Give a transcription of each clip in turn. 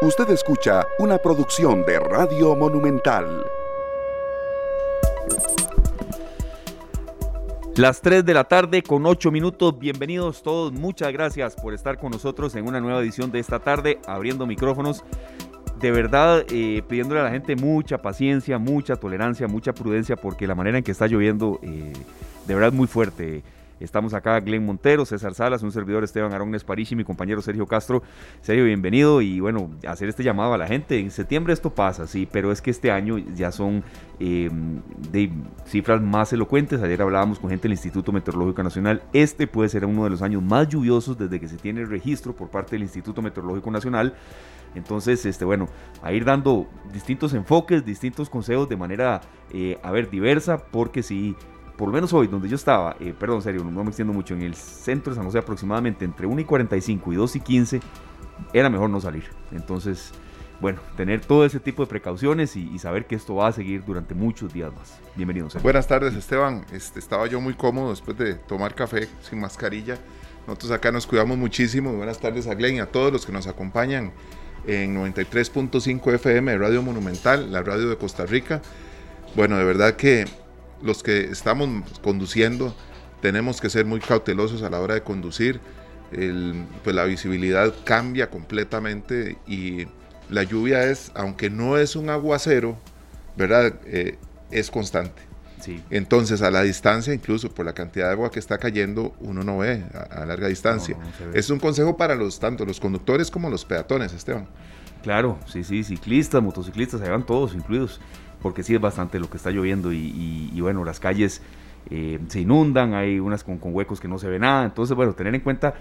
Usted escucha una producción de Radio Monumental. Las 3 de la tarde con 8 minutos. Bienvenidos todos. Muchas gracias por estar con nosotros en una nueva edición de esta tarde, abriendo micrófonos. De verdad, eh, pidiéndole a la gente mucha paciencia, mucha tolerancia, mucha prudencia, porque la manera en que está lloviendo, eh, de verdad, es muy fuerte. Estamos acá Glenn Montero, César Salas, un servidor Esteban Arón Esparici, mi compañero Sergio Castro. Sergio, bienvenido y bueno, hacer este llamado a la gente. En septiembre esto pasa, sí, pero es que este año ya son de cifras más elocuentes. Ayer hablábamos con gente del Instituto Meteorológico Nacional. Este puede ser uno de los años más lluviosos desde que se tiene el registro por parte del Instituto Meteorológico Nacional. Entonces, este, bueno, a ir dando distintos enfoques, distintos consejos de manera, eh, a ver, diversa, porque si por lo menos hoy, donde yo estaba, eh, perdón, serio, no me extiendo mucho, en el centro de San José aproximadamente entre 1 y 45 y 2 y 15, era mejor no salir. Entonces, bueno, tener todo ese tipo de precauciones y, saber que esto va a seguir durante muchos días más. Bienvenidos. Buenas tardes, Esteban. Este, estaba yo muy cómodo después de tomar café sin mascarilla. Nosotros acá nos cuidamos muchísimo. Buenas tardes a Glenn y a todos los que nos acompañan en 93.5 FM de Radio Monumental, la radio de Costa Rica. Bueno, de verdad que los que estamos conduciendo tenemos que ser muy cautelosos a la hora de conducir. pues la visibilidad cambia completamente y la lluvia es, aunque no es un aguacero, ¿verdad? Eh, es constante. Sí. Entonces, a la distancia, incluso por la cantidad de agua que está cayendo, uno no ve a, larga distancia. es un consejo para los tanto los conductores como los peatones, Esteban. Claro, sí, sí, ciclistas, motociclistas, se van todos incluidos porque sí es bastante lo que está lloviendo y, bueno, las calles eh, se inundan, hay unas con, huecos que no se ve nada, entonces bueno, tener en cuenta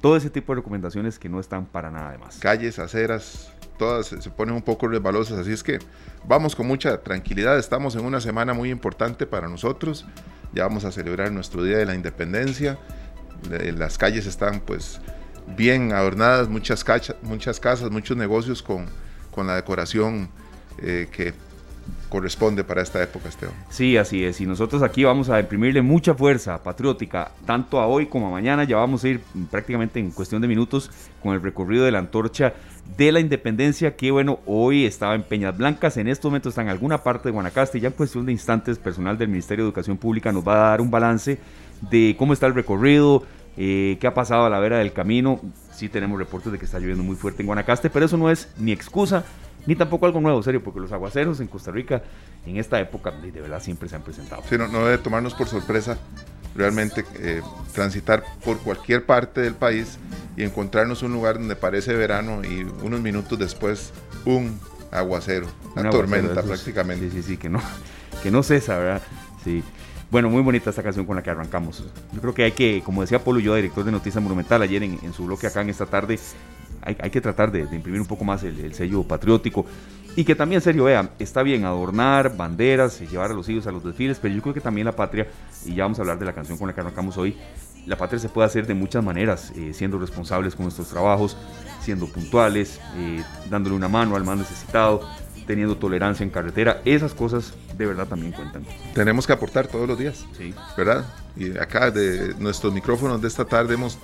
todo ese tipo de recomendaciones que no están para nada de más. Calles, aceras, todas se ponen un poco resbalosas, así es que vamos con mucha tranquilidad, estamos en una semana muy importante para nosotros, ya vamos a celebrar nuestro Día de la Independencia, las calles están pues bien adornadas, muchas, muchas casas, muchos negocios con, con la decoración eh, que corresponde para esta época, Esteban. Sí, así es. Y nosotros aquí vamos a imprimirle mucha fuerza patriótica, tanto a hoy como a mañana. Ya vamos a ir prácticamente en cuestión de minutos con el recorrido de la antorcha de la independencia, que bueno, hoy estaba en Peñas Blancas, en estos momentos está en alguna parte de Guanacaste. Ya en cuestión de instantes, personal del Ministerio de Educación Pública nos va a dar un balance de cómo está el recorrido, eh, qué ha pasado a la vera del camino. Sí tenemos reportes de que está lloviendo muy fuerte en Guanacaste, pero eso no es ni excusa ni tampoco algo nuevo, serio, porque los aguaceros en Costa Rica en esta época de verdad siempre se han presentado. Sí, no, debe tomarnos por sorpresa realmente eh, transitar por cualquier parte del país y encontrarnos un lugar donde parece verano y unos minutos después un aguacero, una tormenta prácticamente. Sí, sí, sí, que no, que no cesa, ¿verdad? Sí. Bueno, muy bonita esta canción con la que arrancamos. Yo creo que hay que, como decía Polo yo, director de Noticias Monumental, ayer en, en su bloque acá en esta tarde, hay, que tratar de, imprimir un poco más el, sello patriótico. Y que también, serio, vea, está bien adornar banderas, llevar a los hijos a los desfiles, pero yo creo que también la patria, y ya vamos a hablar de la canción con la que arrancamos hoy, la patria se puede hacer de muchas maneras, eh, siendo responsables con nuestros trabajos, siendo puntuales, eh, dándole una mano al más necesitado, teniendo tolerancia en carretera, esas cosas de verdad también cuentan. Tenemos que aportar todos los días, sí. ¿verdad? Y acá de nuestros micrófonos de esta tarde hemos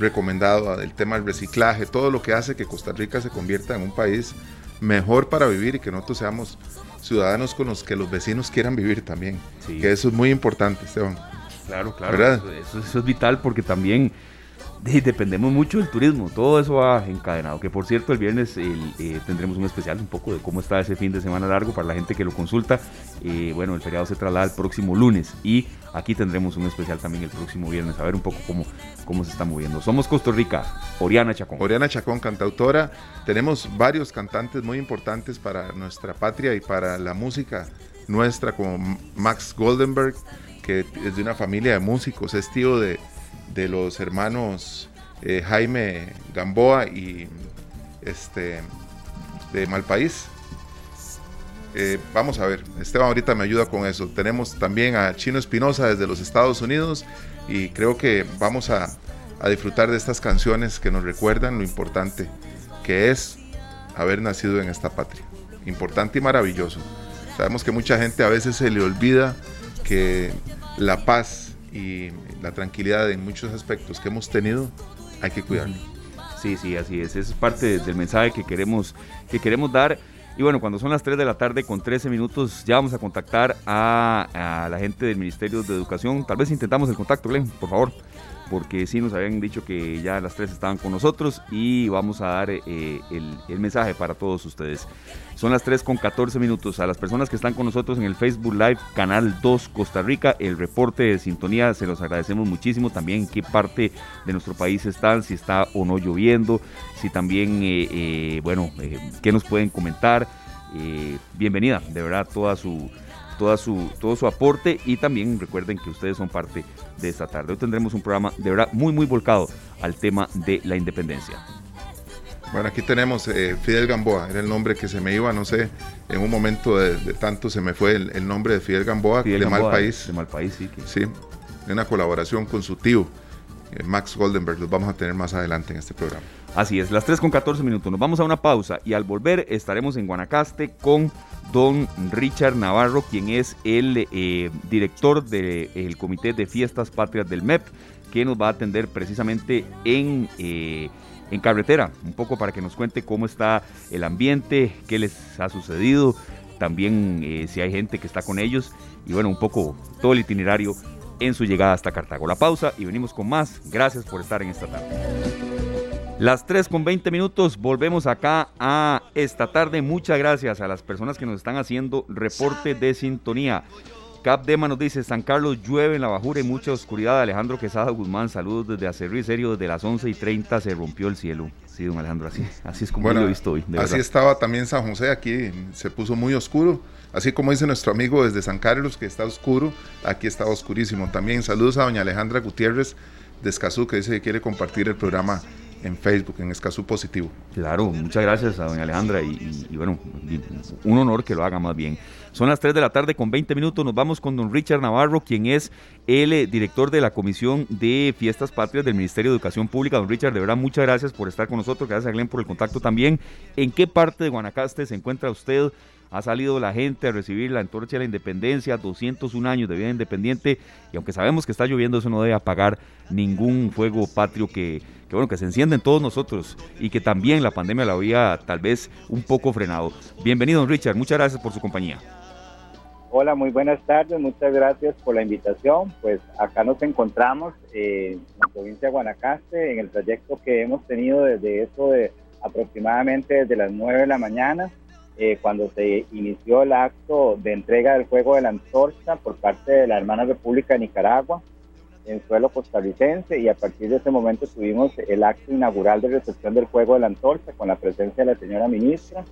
recomendado el tema del reciclaje, todo lo que hace que Costa Rica se convierta en un país mejor para vivir y que nosotros seamos ciudadanos con los que los vecinos quieran vivir también. Que eso es muy importante, Esteban. Claro, claro. Eso, es vital porque también dependemos mucho del turismo, todo eso va encadenado. Que por cierto, el viernes eh, tendremos un especial un poco de cómo está ese fin de semana largo para la gente que lo consulta. Eh, bueno, el feriado se traslada el próximo lunes y aquí tendremos un especial también el próximo viernes, a ver un poco cómo, cómo se está moviendo. Somos Costa Rica, Oriana Chacón. Oriana Chacón, cantautora. Tenemos varios cantantes muy importantes para nuestra patria y para la música nuestra, como Max Goldenberg, que es de una familia de músicos, es tío de de los hermanos eh, Jaime Gamboa y este de Malpaís. Eh, vamos a ver, Esteban ahorita me ayuda con eso. Tenemos también a Chino Espinosa desde los Estados Unidos y creo que vamos a, disfrutar de estas canciones que nos recuerdan lo importante que es haber nacido en esta patria. Importante y maravilloso. Sabemos que mucha gente a veces se le olvida que la paz y la tranquilidad en muchos aspectos que hemos tenido, hay que cuidarlo. Sí, sí, así es. Es parte del mensaje que queremos, que queremos dar. Y bueno, cuando son las 3 de la tarde con 13 minutos, ya vamos a contactar a, a la gente del Ministerio de Educación. Tal vez intentamos el contacto, Glenn, por favor porque sí nos habían dicho que ya las tres estaban con nosotros y vamos a dar eh, el, mensaje para todos ustedes. Son las 3 con 14 minutos. A las personas que están con nosotros en el Facebook Live, Canal 2 Costa Rica, el reporte de sintonía, se los agradecemos muchísimo. También qué parte de nuestro país están, si está o no lloviendo, si también, eh, eh, bueno, qué nos pueden comentar. bienvenida, de verdad, toda su toda su, todo su aporte y también recuerden que ustedes son parte de esta tarde. Hoy tendremos un programa de verdad muy, muy volcado al tema de la independencia. Bueno, aquí tenemos eh, Fidel Gamboa, era el nombre que se me iba, no sé, en un momento de, tanto se me fue el, nombre de Fidel Gamboa, de Mal País. De Mal País, sí. Sí, en una colaboración con su tío, eh, Max Goldenberg, los vamos a tener más adelante en este programa. Así es, las 3 con 14 minutos. Nos vamos a una pausa y al volver estaremos en Guanacaste con don Richard Navarro, quien es el eh, director del Comité de Fiestas Patrias del MEP, que nos va a atender precisamente en, eh, en carretera, un poco para que nos cuente cómo está el ambiente, qué les ha sucedido, también eh, si hay gente que está con ellos y bueno, un poco todo el itinerario en su llegada hasta Cartago. La pausa y venimos con más. Gracias por estar en esta tarde. Las 3 con 20 minutos, volvemos acá a esta tarde. Muchas gracias a las personas que nos están haciendo reporte de sintonía. Cap Dema nos dice, San Carlos llueve en la bajura y mucha oscuridad. Alejandro Quesada Guzmán, saludos desde Acerrí, serio, desde las 11 y 30 se rompió el cielo. Sí, don Alejandro, así, así es como lo he visto hoy. así estaba también San José, aquí se puso muy oscuro. Así como dice nuestro amigo desde San Carlos, que está oscuro, aquí está oscurísimo. También saludos a doña Alejandra Gutiérrez de Escazú, que dice que quiere compartir el programa en Facebook, en Escazú Positivo. Claro, muchas gracias a doña Alejandra y, bueno, un honor que lo haga más bien. Son las 3 de la tarde con 20 minutos, nos vamos con don Richard Navarro, quien es el eh, director de la Comisión de Fiestas Patrias del Ministerio de Educación Pública. Don Richard, de verdad, muchas gracias por estar con nosotros, gracias a Glenn por el contacto también. ¿En qué parte de Guanacaste se encuentra usted? Ha salido la gente a recibir la antorcha de la independencia, 201 años de vida independiente, y aunque sabemos que está lloviendo, eso no debe apagar ningún fuego patrio que, bueno, que se enciende en todos nosotros y que también la pandemia la había tal vez un poco frenado. Bienvenido, Richard, muchas gracias por su compañía. Hola, muy buenas tardes, muchas gracias por la invitación. Pues acá nos encontramos eh, en la provincia de Guanacaste, en el trayecto que hemos tenido desde eso de aproximadamente desde las 9 de la mañana eh, cuando se inició el acto de entrega del juego de la antorcha por parte de la hermana República de Nicaragua en suelo costarricense y a partir de ese momento tuvimos el acto inaugural de recepción del juego de la antorcha con la presencia de la señora ministra.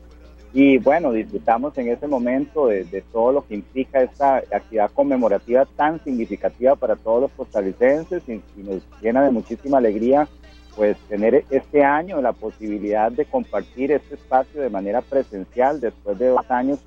Y bueno, disfrutamos en ese momento de, todo lo que implica esta actividad conmemorativa tan significativa para todos los costarricenses y nos llena de muchísima alegría pues tener este año la posibilidad de compartir este espacio de manera presencial después de dos años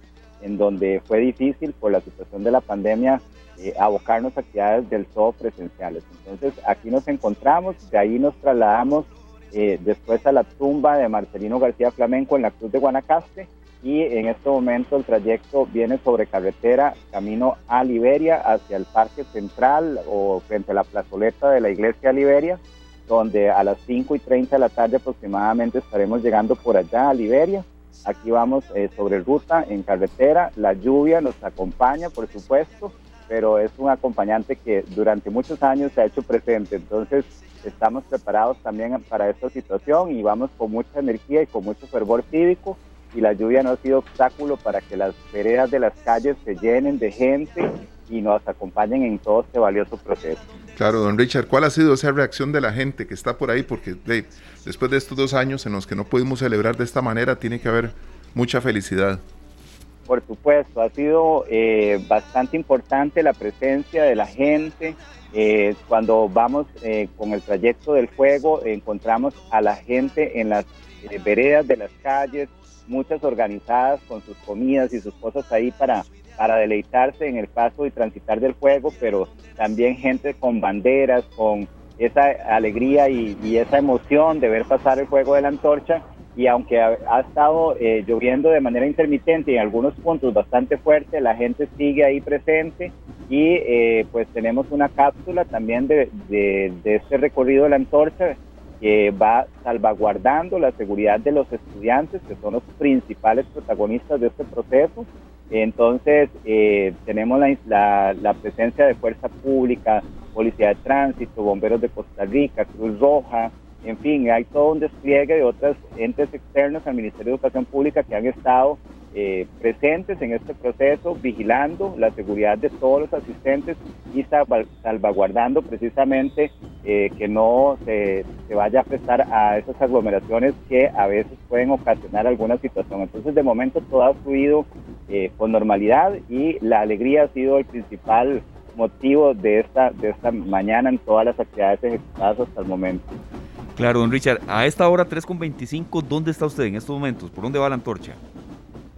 en donde fue difícil por la situación de la pandemia eh, abocarnos a actividades del todo presenciales. Entonces aquí nos encontramos, de ahí nos trasladamos eh, después a la tumba de Marcelino García Flamenco en la Cruz de Guanacaste y en este momento el trayecto viene sobre carretera camino a Liberia hacia el Parque Central o frente a la plazoleta de la Iglesia Liberia donde a las 5 y 30 de la tarde aproximadamente estaremos llegando por allá a Liberia. Aquí vamos eh, sobre ruta en carretera, la lluvia nos acompaña, por supuesto, pero es un acompañante que durante muchos años se ha hecho presente, entonces estamos preparados también para esta situación y vamos con mucha energía y con mucho fervor cívico. Y la lluvia no ha sido obstáculo para que las veredas de las calles se llenen de gente y nos acompañen en todo este valioso proceso. Claro, don Richard, ¿cuál ha sido esa reacción de la gente que está por ahí? Porque después de estos dos años en los que no pudimos celebrar de esta manera, tiene que haber mucha felicidad. Por supuesto, ha sido eh, bastante importante la presencia de la gente. Eh, cuando vamos eh, con el trayecto del juego, encontramos a la gente en las veredas de las calles, muchas organizadas con sus comidas y sus cosas ahí para para deleitarse en el paso y transitar del juego, pero también gente con banderas, con esa alegría y, esa emoción de ver pasar el juego de la antorcha. Y aunque ha, estado eh, lloviendo de manera intermitente y en algunos puntos bastante fuerte, la gente sigue ahí presente y eh, pues tenemos una cápsula también de, de, este recorrido de la antorcha que va salvaguardando la seguridad de los estudiantes, que son los principales protagonistas de este proceso. Entonces, eh, tenemos la, la, presencia de fuerza pública, policía de tránsito, bomberos de Costa Rica, Cruz Roja, en fin, hay todo un despliegue de otros entes externos al Ministerio de Educación Pública que han estado eh, presentes en este proceso, vigilando la seguridad de todos los asistentes y salvaguardando precisamente eh, que no se, vaya a prestar a esas aglomeraciones que a veces pueden ocasionar alguna situación. Entonces, de momento todo ha fluido eh, con normalidad y la alegría ha sido el principal motivo de esta, de esta mañana en todas las actividades ejecutadas hasta el momento. Claro, don Richard, a esta hora 3.25, ¿dónde está usted en estos momentos? ¿Por dónde va la antorcha?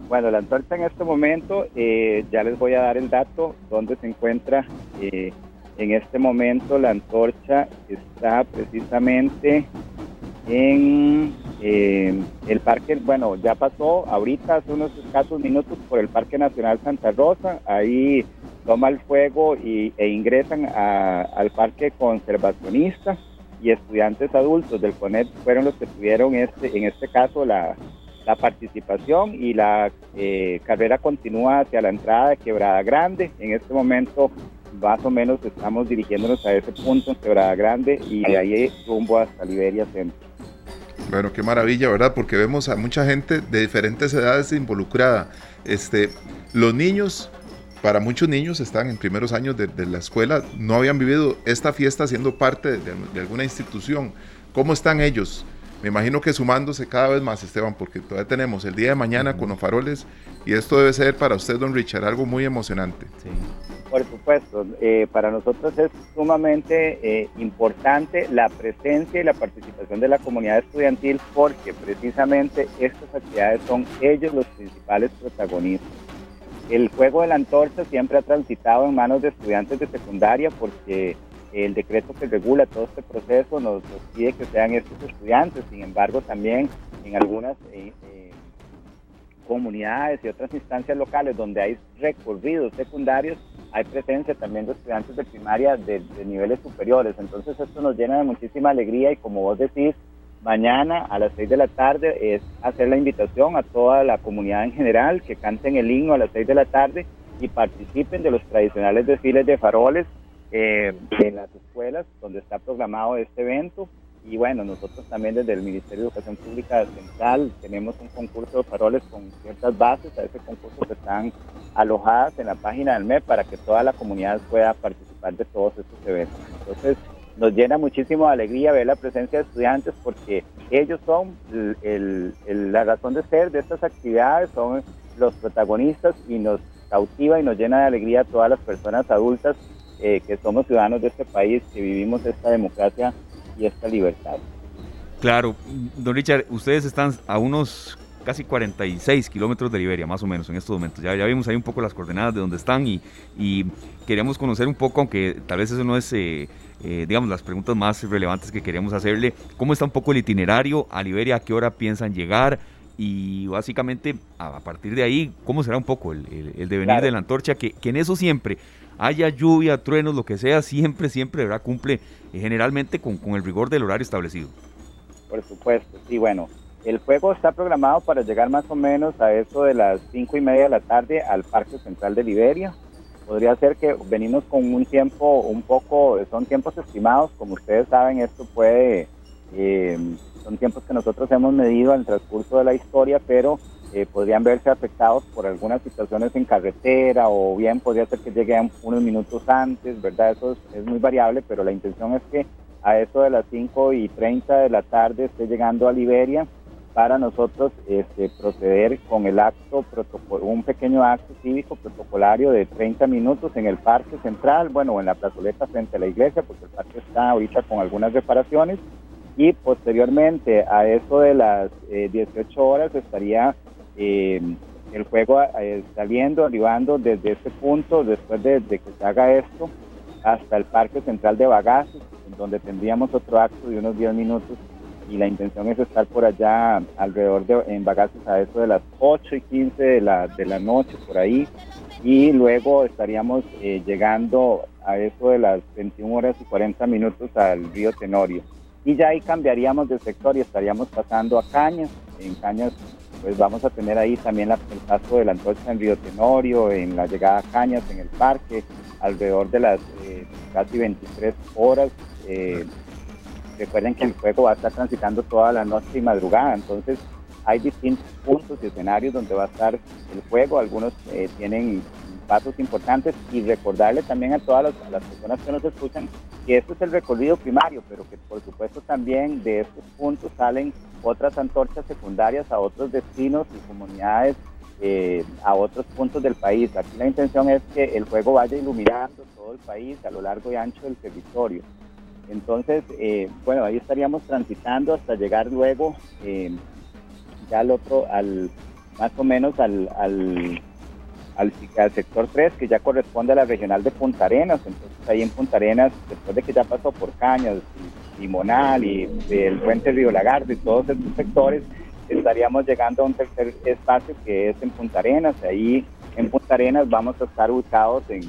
Bueno, la antorcha en este momento, eh, ya les voy a dar el dato, donde se encuentra eh, en este momento la antorcha está precisamente en eh, el parque, bueno, ya pasó ahorita hace unos escasos minutos por el Parque Nacional Santa Rosa, ahí toma el fuego y, e ingresan al parque conservacionista y estudiantes adultos del CONET fueron los que tuvieron este, en este caso la, participación y la eh, carrera continúa hacia la entrada de Quebrada Grande. En este momento más o menos estamos dirigiéndonos a ese punto en Quebrada Grande y de ahí rumbo hasta Liberia Centro. Bueno, qué maravilla, ¿verdad? Porque vemos a mucha gente de diferentes edades involucrada. Este, los niños, para muchos niños están en primeros años de, la escuela, no habían vivido esta fiesta siendo parte de alguna institución. ¿Cómo están ellos? Me imagino que sumándose cada vez más, Esteban, porque todavía tenemos el día de mañana con los faroles y esto debe ser para usted, don Richard, algo muy emocionante. Sí. Por supuesto, eh, para nosotros es sumamente eh, importante la presencia y la participación de la comunidad estudiantil porque precisamente estas actividades son ellos los principales protagonistas. El juego de la antorcha siempre ha transitado en manos de estudiantes de secundaria porque el decreto que regula todo este proceso nos, pide que sean estos estudiantes, sin embargo también en algunas eh, eh, comunidades y otras instancias locales donde hay recorridos secundarios, hay presencia también de estudiantes de primaria de, niveles superiores. Entonces esto nos llena de muchísima alegría y como vos decís, mañana a las 6 de la tarde es hacer la invitación a toda la comunidad en general que canten el himno a las 6 de la tarde y participen de los tradicionales desfiles de faroles eh, en las escuelas donde está programado este evento. Y bueno, nosotros también desde el Ministerio de Educación Pública Central tenemos un concurso de faroles con ciertas bases. A ese concurso están alojadas en la página del MEP para que toda la comunidad pueda participar de todos estos eventos. Entonces, nos llena muchísimo de alegría ver la presencia de estudiantes porque ellos son la razón de ser de estas actividades, son los protagonistas y nos cautiva y nos llena de alegría a todas las personas adultas eh, que somos ciudadanos de este país, que vivimos esta democracia y esta libertad. Claro, don Richard, ustedes están a unos casi 46 kilómetros de Liberia, más o menos, en estos momentos. Ya, ya vimos ahí un poco las coordenadas de dónde están y, y queríamos conocer un poco, aunque tal vez eso no es, eh, eh, digamos, las preguntas más relevantes que queríamos hacerle, cómo está un poco el itinerario a Liberia, a qué hora piensan llegar y básicamente a, partir de ahí, cómo será un poco el, el, devenir de la antorcha, que, que en eso siempre haya lluvia, truenos, lo que sea, siempre, siempre ¿verdad? cumple eh, generalmente con, con, el rigor del horario establecido. Por supuesto, sí, bueno, el juego está programado para llegar más o menos a eso de las cinco y media de la tarde al Parque Central de Liberia. Podría ser que venimos con un tiempo un poco, son tiempos estimados, como ustedes saben, esto puede, eh, son tiempos que nosotros hemos medido en el transcurso de la historia, pero eh, podrían verse afectados por algunas situaciones en carretera o bien podría ser que lleguen unos minutos antes, ¿verdad? Eso es, muy variable, pero la intención es que a eso de las 5 y 30 de la tarde esté llegando a Liberia para nosotros este, proceder con el acto, un pequeño acto cívico protocolario de 30 minutos en el Parque Central, bueno, en la plazoleta frente a la iglesia, porque el parque está ahorita con algunas reparaciones, y posteriormente a eso de las 18 eh, horas estaría eh, el juego eh, saliendo, arribando desde ese punto, después de, que se haga esto, hasta el Parque Central de Bagaces, donde tendríamos otro acto de unos 10 minutos y la intención es estar por allá alrededor de en Bagaces a eso de las 8 y 15 de la, de la noche, por ahí, y luego estaríamos eh, llegando a eso de las 21 horas y 40 minutos al río Tenorio. y ya ahí cambiaríamos de sector y estaríamos pasando a Cañas. En Cañas pues vamos a tener ahí también el paso de la antorcha en Río Tenorio, en la llegada a Cañas, en el parque, alrededor de las eh, casi 23 horas. Eh, recuerden que el fuego va a estar transitando toda la noche y madrugada, entonces hay distintos puntos y escenarios donde va a estar el fuego, algunos eh, tienen pasos importantes y recordarle también a todas las, personas que nos escuchan que este es el recorrido primario, pero que por supuesto también de estos puntos salen otras antorchas secundarias a otros destinos y comunidades eh, a otros puntos del país. Aquí la intención es que el fuego vaya iluminando todo el país a lo largo y ancho del territorio. Entonces, eh, bueno, ahí estaríamos transitando hasta llegar luego eh, ya al otro, al más o menos al al, sector 3, que ya corresponde a la regional de Punta Arenas. Entonces ahí en Punta Arenas, después de que ya pasó por Cañas, Limonal y el puente Río Lagarde y todos estos sectores, estaríamos llegando a un tercer espacio que es en Punta Arenas. Ahí en Punta Arenas vamos a estar ubicados en,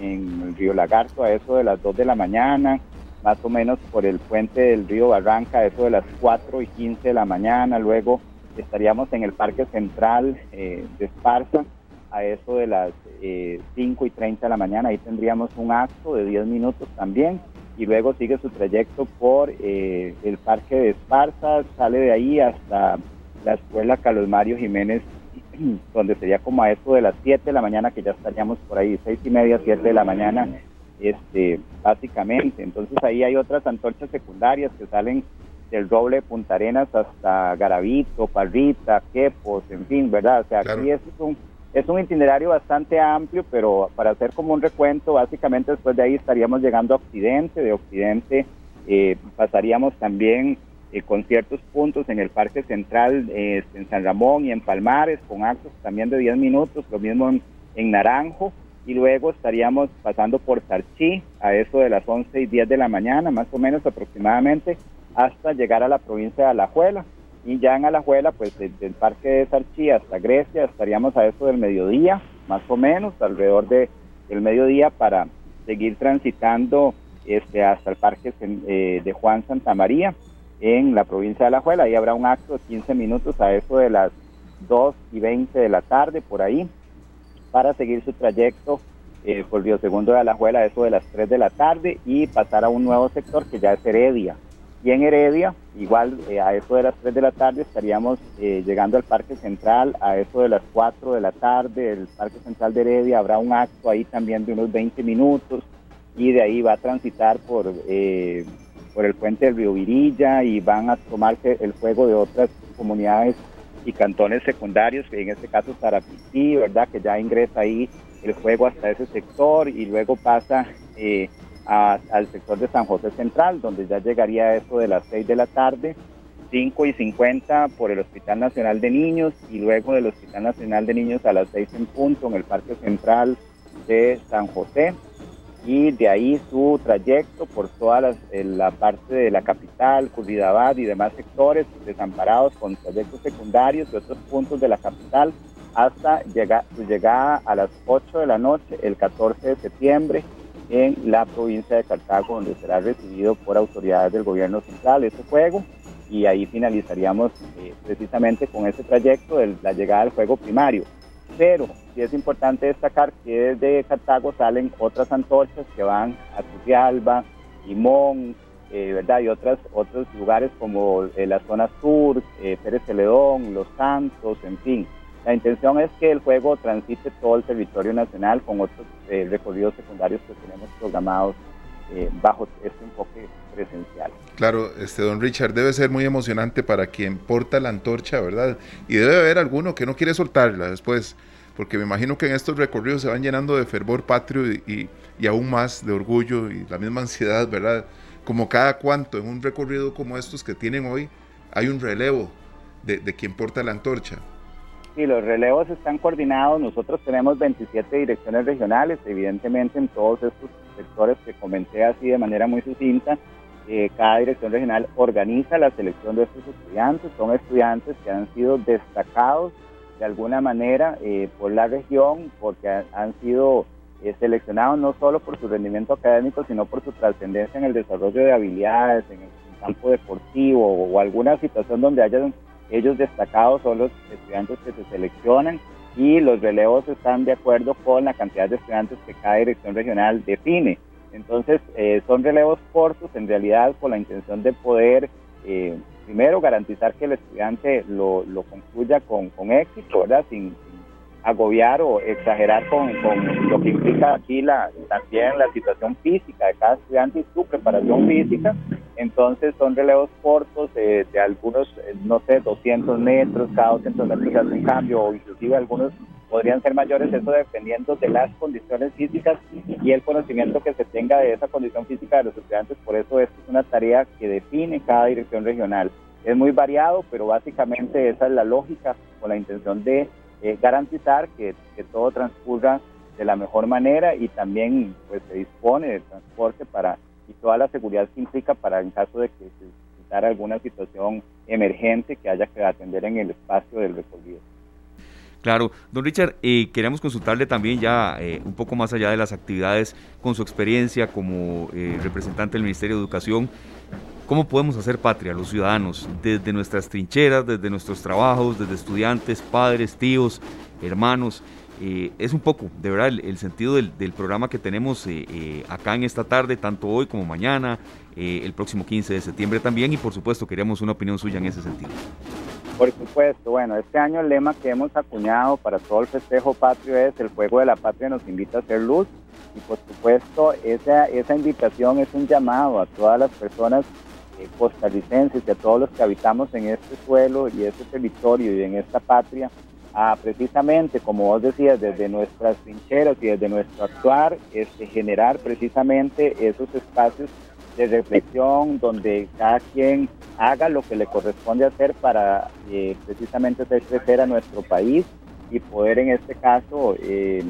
en el Río Lagarto a eso de las 2 de la mañana, más o menos por el puente del río Barranca a eso de las 4 y 15 de la mañana. Luego estaríamos en el Parque Central eh, de Esparza a eso de las 5 eh, y 30 de la mañana. Ahí tendríamos un acto de 10 minutos también y luego sigue su trayecto por eh, el Parque de Esparza, sale de ahí hasta la Escuela Carlos Mario Jiménez, donde sería como a eso de las 7 de la mañana, que ya estaríamos por ahí, 6 y media, 7 de la mañana, este, básicamente. Entonces ahí hay otras antorchas secundarias que salen del Roble de Punta Arenas hasta Garavito, Parrita, Quepos, en fin, ¿verdad? O sea, aquí es un es un itinerario bastante amplio, pero para hacer como un recuento, básicamente después de ahí estaríamos llegando a Occidente, de Occidente eh, pasaríamos también eh, con ciertos puntos en el Parque Central, eh, en San Ramón y en Palmares, con actos también de 10 minutos, lo mismo en, en, Naranjo, y luego estaríamos pasando por Sarchí a eso de las 11 y 10 de la mañana, más o menos aproximadamente, hasta llegar a la provincia de Alajuela y ya en Alajuela, pues desde el Parque de Sarchí hasta Grecia estaríamos a eso del mediodía, más o menos, alrededor de, del mediodía para seguir transitando este, hasta el Parque eh, de Juan Santa María en la provincia de Alajuela. Ahí habrá un acto de 15 minutos a eso de las 2 y 20 de la tarde, por ahí, para seguir su trayecto eh, por Río Segundo de Alajuela a eso de las 3 de la tarde y pasar a un nuevo sector que ya es Heredia y en Heredia, igual eh, a eso de las 3 de la tarde estaríamos eh, llegando al Parque Central, a eso de las 4 de la tarde, el Parque Central de Heredia, habrá un acto ahí también de unos 20 minutos y de ahí va a transitar por, eh, por el puente del río Virilla y van a tomarse el fuego de otras comunidades y cantones secundarios, que en este caso Sarapití, ¿verdad? Que ya ingresa ahí el fuego hasta ese sector y luego pasa al sector de San José Central, donde ya llegaría eso de las 6 de la tarde, 5 y 50 por el Hospital Nacional de Niños y luego del Hospital Nacional de Niños a las 6 en punto en el Parque Central de San José. Y de ahí su trayecto por toda la, parte de la capital, Curridabad y demás sectores desamparados con trayectos secundarios y otros puntos de la capital hasta llegar, su llegada a las 8 de la noche el 14 de septiembre en la provincia de Cartago, donde será recibido por autoridades del gobierno central este juego y ahí finalizaríamos eh, precisamente con ese trayecto de la llegada del juego primario. Pero sí es importante destacar que desde Cartago salen otras antorchas que van a Tucialba, Limón, eh, ¿verdad? Y otras, otros lugares como eh, la zona sur, Pérez Celedón, Los Santos, en fin. La intención es que el juego transite todo el territorio nacional con otros eh, recorridos secundarios que tenemos programados eh, bajo este enfoque presencial. Claro, este don Richard, debe ser muy emocionante para quien porta la antorcha, ¿verdad? Y debe haber alguno que no quiere soltarla después, porque me imagino que en estos recorridos se van llenando de fervor patrio y, y, aún más de orgullo y la misma ansiedad, ¿verdad? Como cada cuanto en un recorrido como estos que tienen hoy, hay un relevo de, de quien porta la antorcha. Sí, los relevos están coordinados. Nosotros tenemos 27 direcciones regionales, evidentemente en todos estos sectores que comenté así de manera muy sucinta. Eh, cada dirección regional organiza la selección de estos estudiantes. Son estudiantes que han sido destacados de alguna manera eh, por la región, porque han, sido eh, seleccionados no solo por su rendimiento académico, sino por su trascendencia en el desarrollo de habilidades, en el campo deportivo o alguna situación donde hayan ellos destacados son los estudiantes que se seleccionan y los relevos están de acuerdo con la cantidad de estudiantes que cada dirección regional define. Entonces, eh, son relevos cortos en realidad con la intención de poder, eh, primero, garantizar que el estudiante lo, concluya con, éxito, ¿verdad? Sin, agobiar o exagerar con, lo que implica aquí la, también la situación física de cada estudiante y su preparación física. Entonces son relevos cortos de algunos, eh, no sé, 200 metros, cada 200 metros hace un cambio o inclusive algunos podrían ser mayores, eso dependiendo de las condiciones físicas y el conocimiento que se tenga de esa condición física de los estudiantes. Por eso esto es una tarea que define cada dirección regional. Es muy variado, pero básicamente esa es la lógica con la intención de eh, garantizar que, todo transcurra de la mejor manera y también pues se dispone de transporte para y toda la seguridad que implica para en caso de que se necesitara alguna situación emergente que haya que atender en el espacio del recorrido. Claro, don Richard, eh, queremos consultarle también ya eh, un poco más allá de las actividades, con su experiencia como representante del Ministerio de Educación, ¿Cómo podemos hacer patria los ciudadanos desde nuestras trincheras, desde nuestros trabajos, desde estudiantes, padres, tíos, hermanos? Eh, es un poco, de verdad, el, sentido del, programa que tenemos eh, eh, acá en esta tarde, tanto hoy como mañana, el próximo 15 de septiembre también, y por supuesto queríamos una opinión suya en ese sentido. Por supuesto, bueno, este año el lema que hemos acuñado para todo el festejo patrio es el fuego de la patria nos invita a hacer luz y por supuesto esa, esa invitación es un llamado a todas las personas eh, costarricenses y a todos los que habitamos en este suelo y este territorio y en esta patria, a precisamente, como vos decías, desde nuestras trincheras y desde nuestro actuar, este, generar precisamente esos espacios de reflexión donde cada quien haga lo que le corresponde hacer para eh, precisamente hacer crecer a nuestro país y poder en este caso, eh,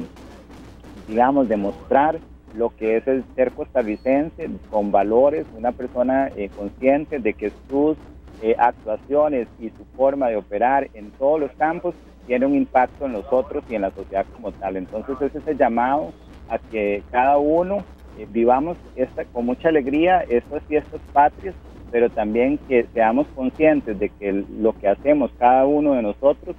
digamos, demostrar lo que es el ser costarricense con valores, una persona eh, consciente de que sus eh, actuaciones y su forma de operar en todos los campos tiene un impacto en los otros y en la sociedad como tal. Entonces es ese llamado a que cada uno eh, vivamos esta, con mucha alegría estas fiestas patrias, pero también que seamos conscientes de que lo que hacemos cada uno de nosotros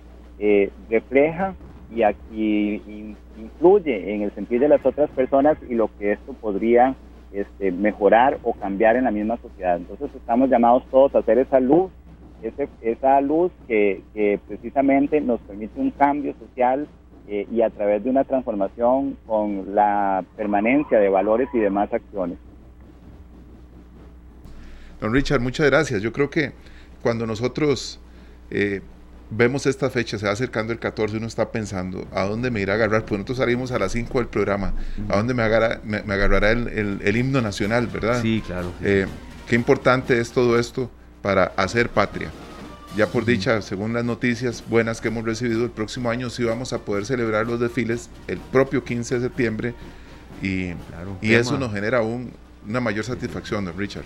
refleja y, aquí, influye en el sentido de las otras personas y lo que esto podría este, mejorar o cambiar en la misma sociedad. Entonces estamos llamados todos a hacer esa luz, esa luz que, precisamente nos permite un cambio social eh, y a través de una transformación con la permanencia de valores y demás acciones. Don Richard, muchas gracias. Yo creo que cuando nosotros eh, vemos esta fecha, se va acercando el 14, uno está pensando, ¿a dónde me irá a agarrar? Pues nosotros salimos a las 5 del programa, ¿a dónde me, agarra, me, agarrará el, himno nacional, verdad? Sí, claro. Eh, qué importante es todo esto para hacer patria. Ya por dicha, según las noticias buenas que hemos recibido, el próximo año sí vamos a poder celebrar los desfiles el propio 15 de septiembre y, y eso nos genera aún una mayor satisfacción, don Richard.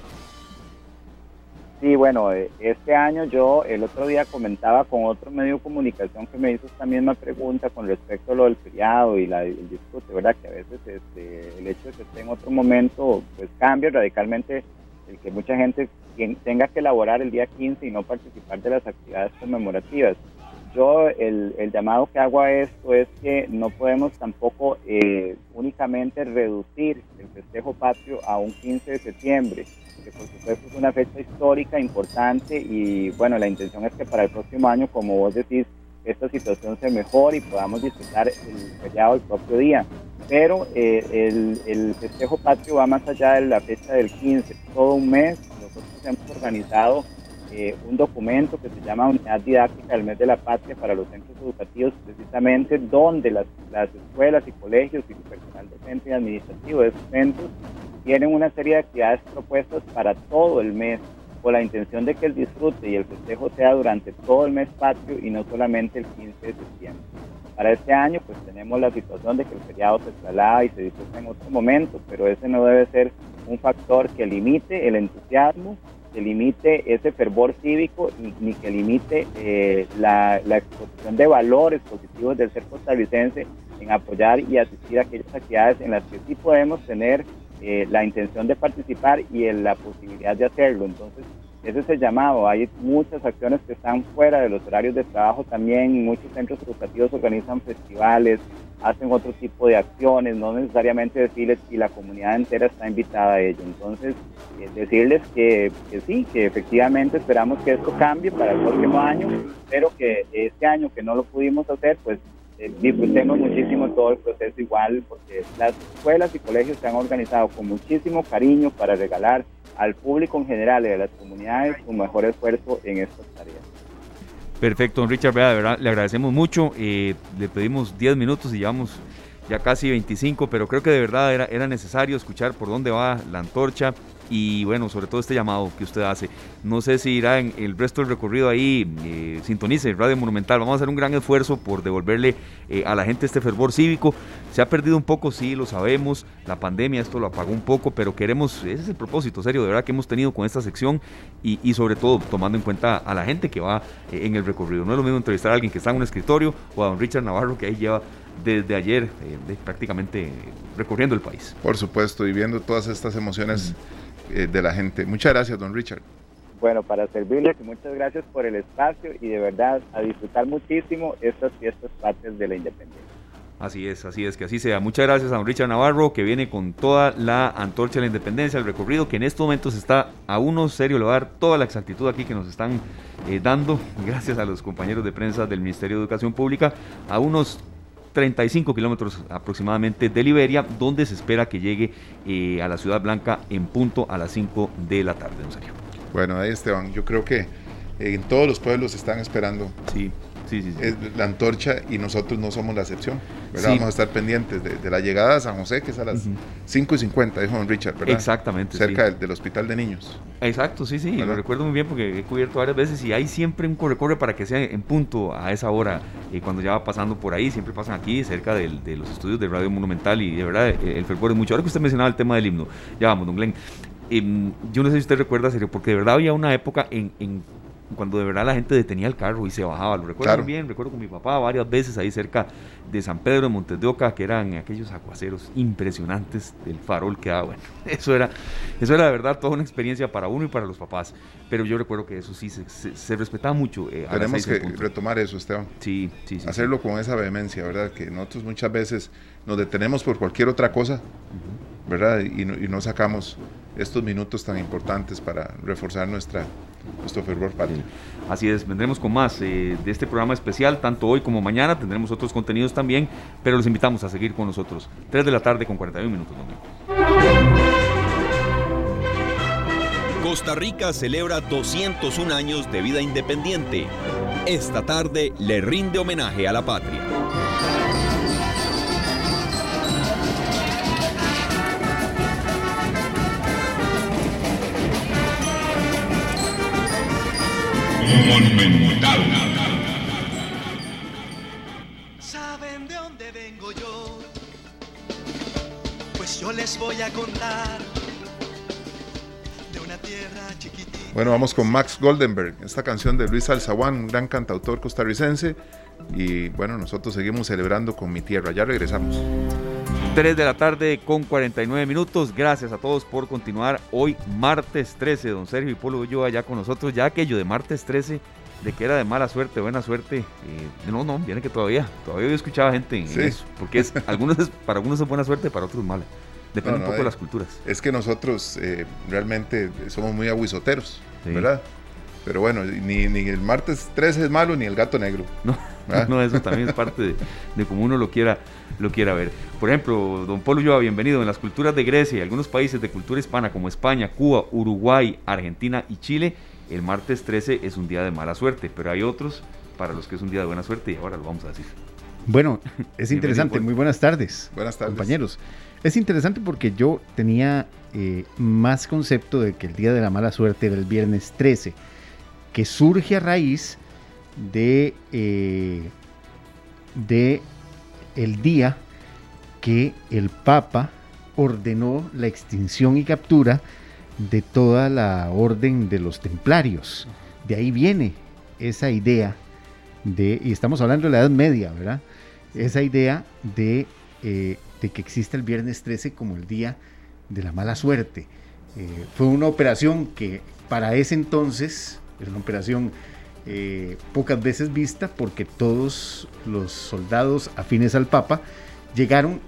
Sí, bueno, eh, este año yo el otro día comentaba con otro medio de comunicación que me hizo esta misma pregunta con respecto a lo del feriado y la, el discute, ¿verdad? Que a veces este, el hecho de que esté en otro momento pues cambia radicalmente el que mucha gente tenga que elaborar el día 15 y no participar de las actividades conmemorativas. Yo el, el llamado que hago a esto es que no podemos tampoco eh, únicamente reducir el festejo patrio a un 15 de septiembre que por supuesto es una fecha histórica importante y bueno, la intención es que para el próximo año, como vos decís, esta situación se mejore y podamos disfrutar el feriado el propio día. Pero eh, el, el, festejo patrio va más allá de la fecha del 15, todo un mes. Nosotros hemos organizado eh, un documento que se llama Unidad Didáctica del Mes de la Patria para los centros educativos, precisamente donde las, las escuelas y colegios y el personal docente y administrativo de esos centros tienen una serie de actividades propuestas para todo el mes, con la intención de que el disfrute y el festejo sea durante todo el mes patrio y no solamente el 15 de septiembre. Para este año pues tenemos la situación de que el feriado se traslada y se disfruta en otro momento, pero ese no debe ser un factor que limite el entusiasmo, que limite ese fervor cívico ni que limite eh, la, la exposición de valores positivos del ser costarricense en apoyar y asistir a aquellas actividades en las que sí podemos tener eh, la intención de participar y la posibilidad de hacerlo. Entonces, ese es el llamado. Hay muchas acciones que están fuera de los horarios de trabajo también. Muchos centros educativos organizan festivales, hacen otro tipo de acciones, no necesariamente decirles si la comunidad entera está invitada a ello. Entonces, eh, decirles que, sí, que efectivamente esperamos que esto cambie para el próximo año, pero que este año que no lo pudimos hacer, pues eh, disfrutemos muchísimo todo el proceso igual, porque las escuelas y colegios se han organizado con muchísimo cariño para regalar al público en general y a las comunidades su mejor esfuerzo en estas tareas. Perfecto, don Richard, de verdad, le agradecemos mucho. Eh, le pedimos 10 minutos y llevamos ya casi 25, pero creo que de verdad era, era necesario escuchar por dónde va la antorcha y bueno, sobre todo este llamado que usted hace. No sé si irá en el resto del recorrido ahí, eh, sintonice Radio Monumental. Vamos a hacer un gran esfuerzo por devolverle eh, a la gente este fervor cívico. Se ha perdido un poco, sí, lo sabemos. La pandemia esto lo apagó un poco, pero queremos, ese es el propósito serio de verdad que hemos tenido con esta sección y, y sobre todo tomando en cuenta a la gente que va eh, en el recorrido. No es lo mismo entrevistar a alguien que está en un escritorio o a don Richard Navarro que ahí lleva desde ayer eh, prácticamente recorriendo el país. Por supuesto, y viendo todas estas emociones eh, de la gente. Muchas gracias, don Richard. Bueno, para servirles, muchas gracias por el espacio y de verdad a disfrutar muchísimo estas fiestas partes de la independencia. Así es, así es, que así sea. Muchas gracias a don Richard Navarro, que viene con toda la antorcha de la independencia, el recorrido, que en estos momentos está a uno serio, le va a dar toda la exactitud aquí que nos están eh, dando, gracias a los compañeros de prensa del Ministerio de Educación Pública, a unos 35 kilómetros aproximadamente de Liberia, donde se espera que llegue eh, a la Ciudad Blanca en punto a las 5 de la tarde, don Sergio. Bueno, ahí Esteban, yo creo que en todos los pueblos están esperando. Sí es la antorcha y nosotros no somos la excepción. Vamos a estar pendientes de, la llegada a San José, que es a las 5 y 50, dijo Don Richard, ¿verdad? Exactamente. Cerca del, hospital de niños. Exacto, sí, sí, lo recuerdo muy bien porque he cubierto varias veces y hay siempre un corre-corre para que sea en punto a esa hora, y cuando ya va pasando por ahí, siempre pasan aquí, cerca de los estudios de Radio Monumental y de verdad el fervor es mucho. Ahora que usted mencionaba el tema del himno, ya vamos, don Glenn. Em, yo no sé si usted recuerda, serio, porque de verdad había una época en cuando de verdad la gente detenía el carro y se bajaba. Lo recuerdo bien, recuerdo con mi papá varias veces ahí cerca de San Pedro de Montes de Oca, que eran aquellos aguaceros impresionantes del farol que daba. Bueno, eso era, eso era de verdad toda una experiencia para uno y para los papás. Pero yo recuerdo que eso sí se, respetaba mucho. Eh, Tenemos que retomar eso, Esteban. Sí, sí, sí. Hacerlo con esa vehemencia, ¿verdad? Que nosotros muchas veces nos detenemos por cualquier otra cosa, ¿verdad? Y y no sacamos estos minutos tan importantes para reforzar nuestra fervor patrio. Así es, vendremos con más eh, de este programa especial, tanto hoy como mañana, tendremos otros contenidos también, pero los invitamos a seguir con nosotros. 3 de la tarde con 41 minutos. Costa Rica celebra 201 años de vida independiente. Esta tarde le rinde homenaje a la patria. Monumental. ¿Saben de dónde vengo yo? Pues yo les voy a contar de una tierra chiquitita. Bueno, vamos con Max Goldenberg, esta canción de Luis Alzaguán, un gran cantautor costarricense. Y bueno, nosotros seguimos celebrando con mi tierra. Ya regresamos. 3 de la tarde con 49 minutos. Gracias a todos por continuar hoy martes 13. Don Sergio y Polo yo allá con nosotros. Ya aquello de martes 13, de que era de mala suerte, buena suerte. Eh, no, no, viene que todavía. Todavía yo escuchaba gente en eso. Porque es, algunos para algunos es buena suerte, para otros mala. Depende un poco de las culturas. Es que nosotros eh, realmente somos muy aguisoteros, ¿verdad? Pero bueno, ni, ni, el martes 13 es malo, ni el gato negro. No, no eso también es parte de, de cómo uno lo quiera lo quiera ver. Por ejemplo, don Polo Ulloa, bienvenido. En las culturas de Grecia y algunos países de cultura hispana como España, Cuba, Uruguay, Argentina y Chile, el martes 13 es un día de mala suerte, pero hay otros para los que es un día de buena suerte y ahora lo vamos a decir. Bueno, es interesante. Muy buenas tardes. Buenas tardes. Compañeros. Es interesante porque yo tenía eh, más concepto de que el día de la mala suerte era el viernes 13, que surge a raíz de, eh, de el día que el Papa ordenó la extinción y captura de toda la orden de los templarios. De ahí viene esa idea de, y estamos hablando de la Edad Media, ¿verdad? Esa idea de, eh, de que existe el viernes 13 como el día de la mala suerte. Eh, fue una operación que para ese entonces era una operación eh, pocas veces vista porque todos los soldados afines al Papa llegaron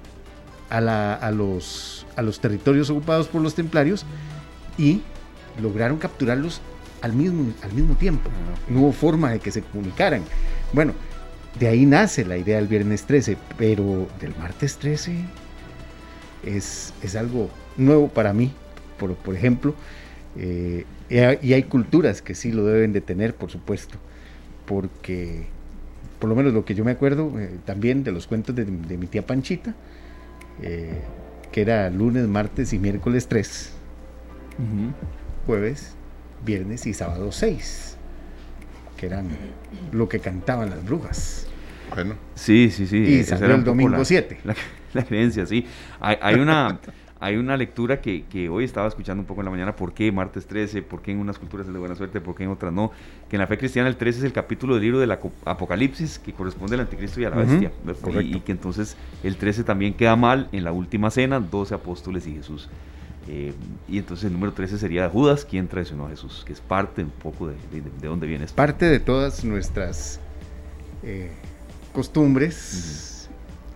a, la- a los, a los territorios ocupados por los templarios y lograron capturarlos al mismo, al mismo tiempo. No hubo forma de que se comunicaran. Bueno, de ahí nace la idea del viernes 13, pero del martes 13 es, es algo nuevo para mí, por, por ejemplo. eh, y hay- culturas que sí lo deben de tener, por supuesto, porque por lo menos lo que yo me acuerdo eh, también de los cuentos de, de mi tía Panchita, eh, que era lunes, martes y miércoles 3, jueves, viernes y sábado 6, que eran lo que cantaban las brujas. Bueno, Sí, sí, sí. Y salió el domingo la- 7. La, la creencia, sí. Hay, hay una, hay una lectura que, que hoy estaba escuchando un poco en la mañana, ¿por qué martes 13? ¿Por qué en unas culturas es de buena suerte? ¿Por qué en otras no? Que en la fe cristiana el 13 es el capítulo del libro del Apocalipsis que corresponde al anticristo y a la bestia. Y, y que entonces el 13 también queda mal en la última cena, 12 apóstoles y Jesús. Eh, y entonces el número 13 sería Judas, quien traicionó a Jesús, que es parte un poco de, de, de dónde viene esto. Parte de todas nuestras eh, costumbres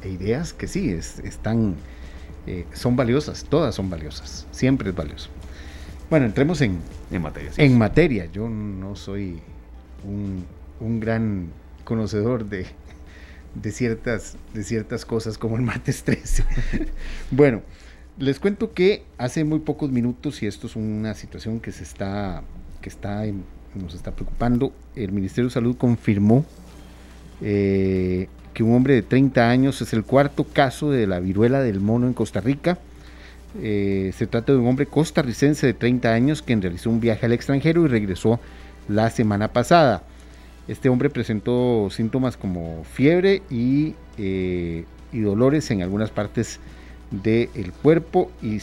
e ideas que sí, es- están, eh, son valiosas, todas son valiosas, siempre es valioso. Bueno, entremos en, En materia. sí. en materia. Yo no soy un, un gran conocedor de, de, ciertas, de ciertas cosas como el martes 13. bueno, les cuento que hace muy pocos minutos, y esto es una situación que se está, que está nos está preocupando, el Ministerio de Salud confirmó eh, que un hombre de 30 años es el cuarto caso de la viruela del mono en Costa Rica. Eh, se trata de un hombre costarricense de 30 años quien realizó un viaje al extranjero y regresó la semana pasada. Este hombre presentó síntomas como fiebre y, eh, dolores en algunas partes del cuerpo y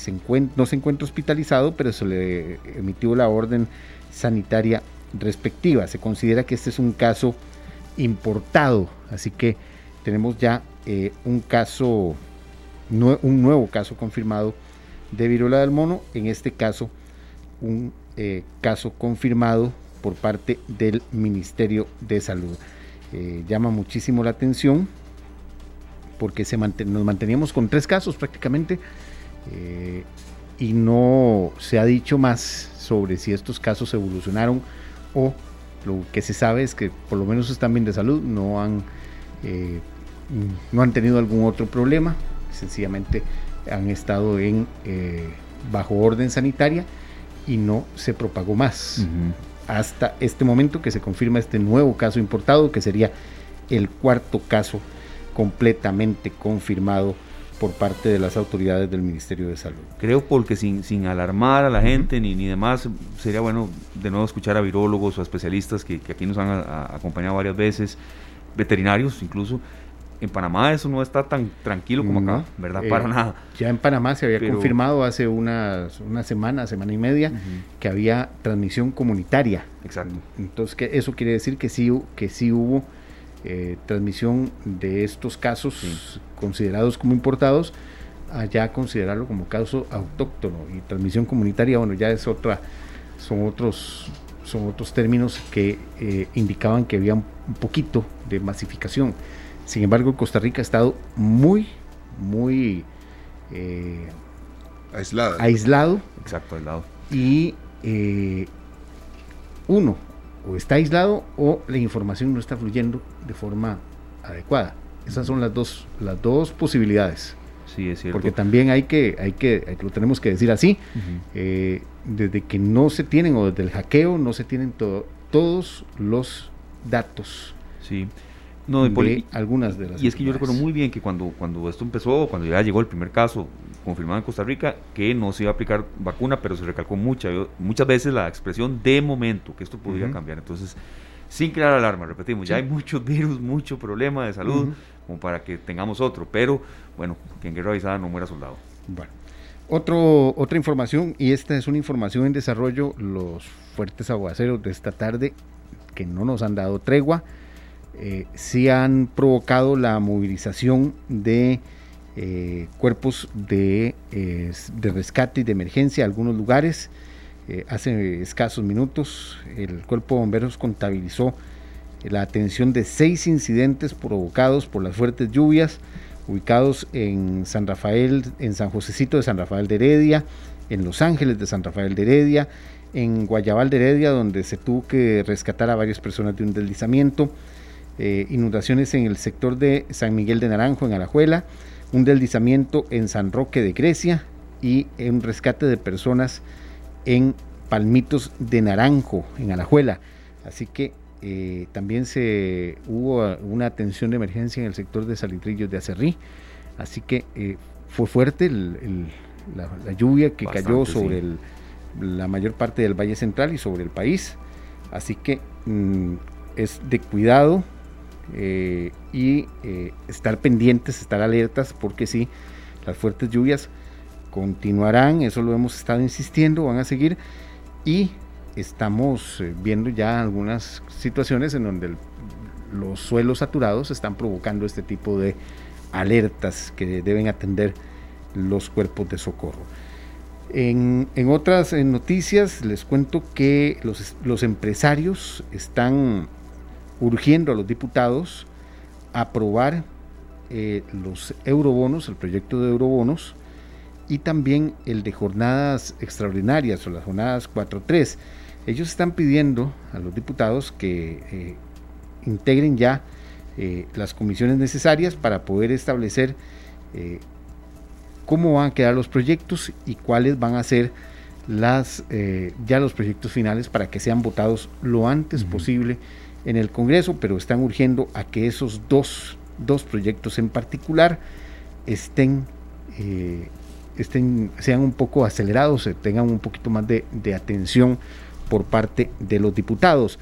no se encuentra hospitalizado, pero se le emitió la orden sanitaria respectiva. Se considera que este es un caso importado, así que tenemos ya eh, un caso, un nuevo caso confirmado de viruela del mono, en este caso un eh, caso confirmado por parte del Ministerio de Salud. Eh, llama muchísimo la atención porque se nos manteníamos con tres casos prácticamente y no se ha dicho más sobre si estos casos evolucionaron o lo que se sabe es que por lo menos están bien de salud, no han, no han tenido algún otro problema, sencillamente han estado en eh, bajo orden sanitaria y no se propagó más hasta este momento que se confirma este nuevo caso importado, que sería el cuarto caso completamente confirmado por parte de las autoridades del Ministerio de Salud. Creo porque sin, sin alarmar a la gente ni, ni demás, sería bueno de nuevo escuchar a virólogos o a especialistas que, que aquí nos han a- a- acompañado varias veces, veterinarios incluso. En Panamá eso no está tan tranquilo como acá, ¿verdad? eh, Para nada. Ya en Panamá se había Pero- confirmado hace unas, una semana, semana y media, que había transmisión comunitaria. Exacto. Entonces, que eso quiere decir que sí, que sí hubo eh, transmisión de estos casos Sí. considerados como importados, allá considerarlo como caso autóctono y transmisión comunitaria, bueno, ya es otra, son otros, son otros términos que eh, indicaban que había un poquito de masificación. Sin embargo, Costa Rica ha estado muy, muy eh, aislada. aislado Exacto, al lado. y eh, uno o está aislado o la información no está fluyendo de forma adecuada. Esas son las dos, las dos posibilidades. Sí, es cierto. Porque también hay que, hay que, hay- lo tenemos que decir así, eh, desde que no se tienen o desde el hackeo no se tienen to- todos los datos Sí. No, de algunas de las Y es que yo recuerdo muy bien que cuando, cuando esto empezó, cuando ya llegó el primer caso confirmado en Costa Rica, que no se iba a aplicar vacuna, pero se recalcó mucha, muchas veces la expresión de momento, que esto podría cambiar. Entonces, sin crear alarma, repetimos, ya hay muchos virus, mucho problema de salud, como para que tengamos otro, pero bueno, que en guerra avisada no muera soldado. Bueno, otro, otra información, y esta es una información en desarrollo, los fuertes aguaceros de esta tarde, que no nos han dado tregua, eh, sí han provocado la movilización de eh, cuerpos de, eh, de, rescate y de emergencia a algunos lugares. Eh, hace escasos minutos el cuerpo de bomberos contabilizó la atención de seis incidentes provocados por las fuertes lluvias ubicados en San Rafael, en San Josecito de San Rafael de Heredia, en Los Ángeles de San Rafael de Heredia, en Guayabal de Heredia, donde se tuvo que rescatar a varias personas de un deslizamiento, inundaciones en el sector de San Miguel de Naranjo, en Alajuela, un deslizamiento en San Roque de Grecia y un rescate de personas en Palmitos de Naranjo, en Alajuela. Así que eh, también se hubo una atención de emergencia en el sector de Salitrillos de Acerrí. Así que eh, fue fuerte la, lluvia que cayó sobre la mayor parte del Valle Central y sobre el país. Así que mm, es de cuidado, eh, y eh, estar pendientes, estar alertas, porque si las fuertes lluvias continuarán, eso lo hemos estado insistiendo, van a seguir, y estamos eh, viendo ya algunas situaciones en donde los suelos saturados están provocando este tipo de alertas que deben atender los cuerpos de socorro. En, otras noticias les cuento que los, los empresarios están urgiendo a los diputados a aprobar eh, los eurobonos, el proyecto de eurobonos, y también el de jornadas extraordinarias o las jornadas 4.3. Ellos están pidiendo a los diputados que eh, integren ya eh, las comisiones necesarias para poder establecer cómo van a quedar los proyectos y cuáles van a ser las, ya los proyectos finales para que sean votados lo antes posible en el Congreso, pero están urgiendo a que esos dos, proyectos en particular estén, eh, estén, sean un poco acelerados, tengan un poquito más de, atención por parte de los diputados,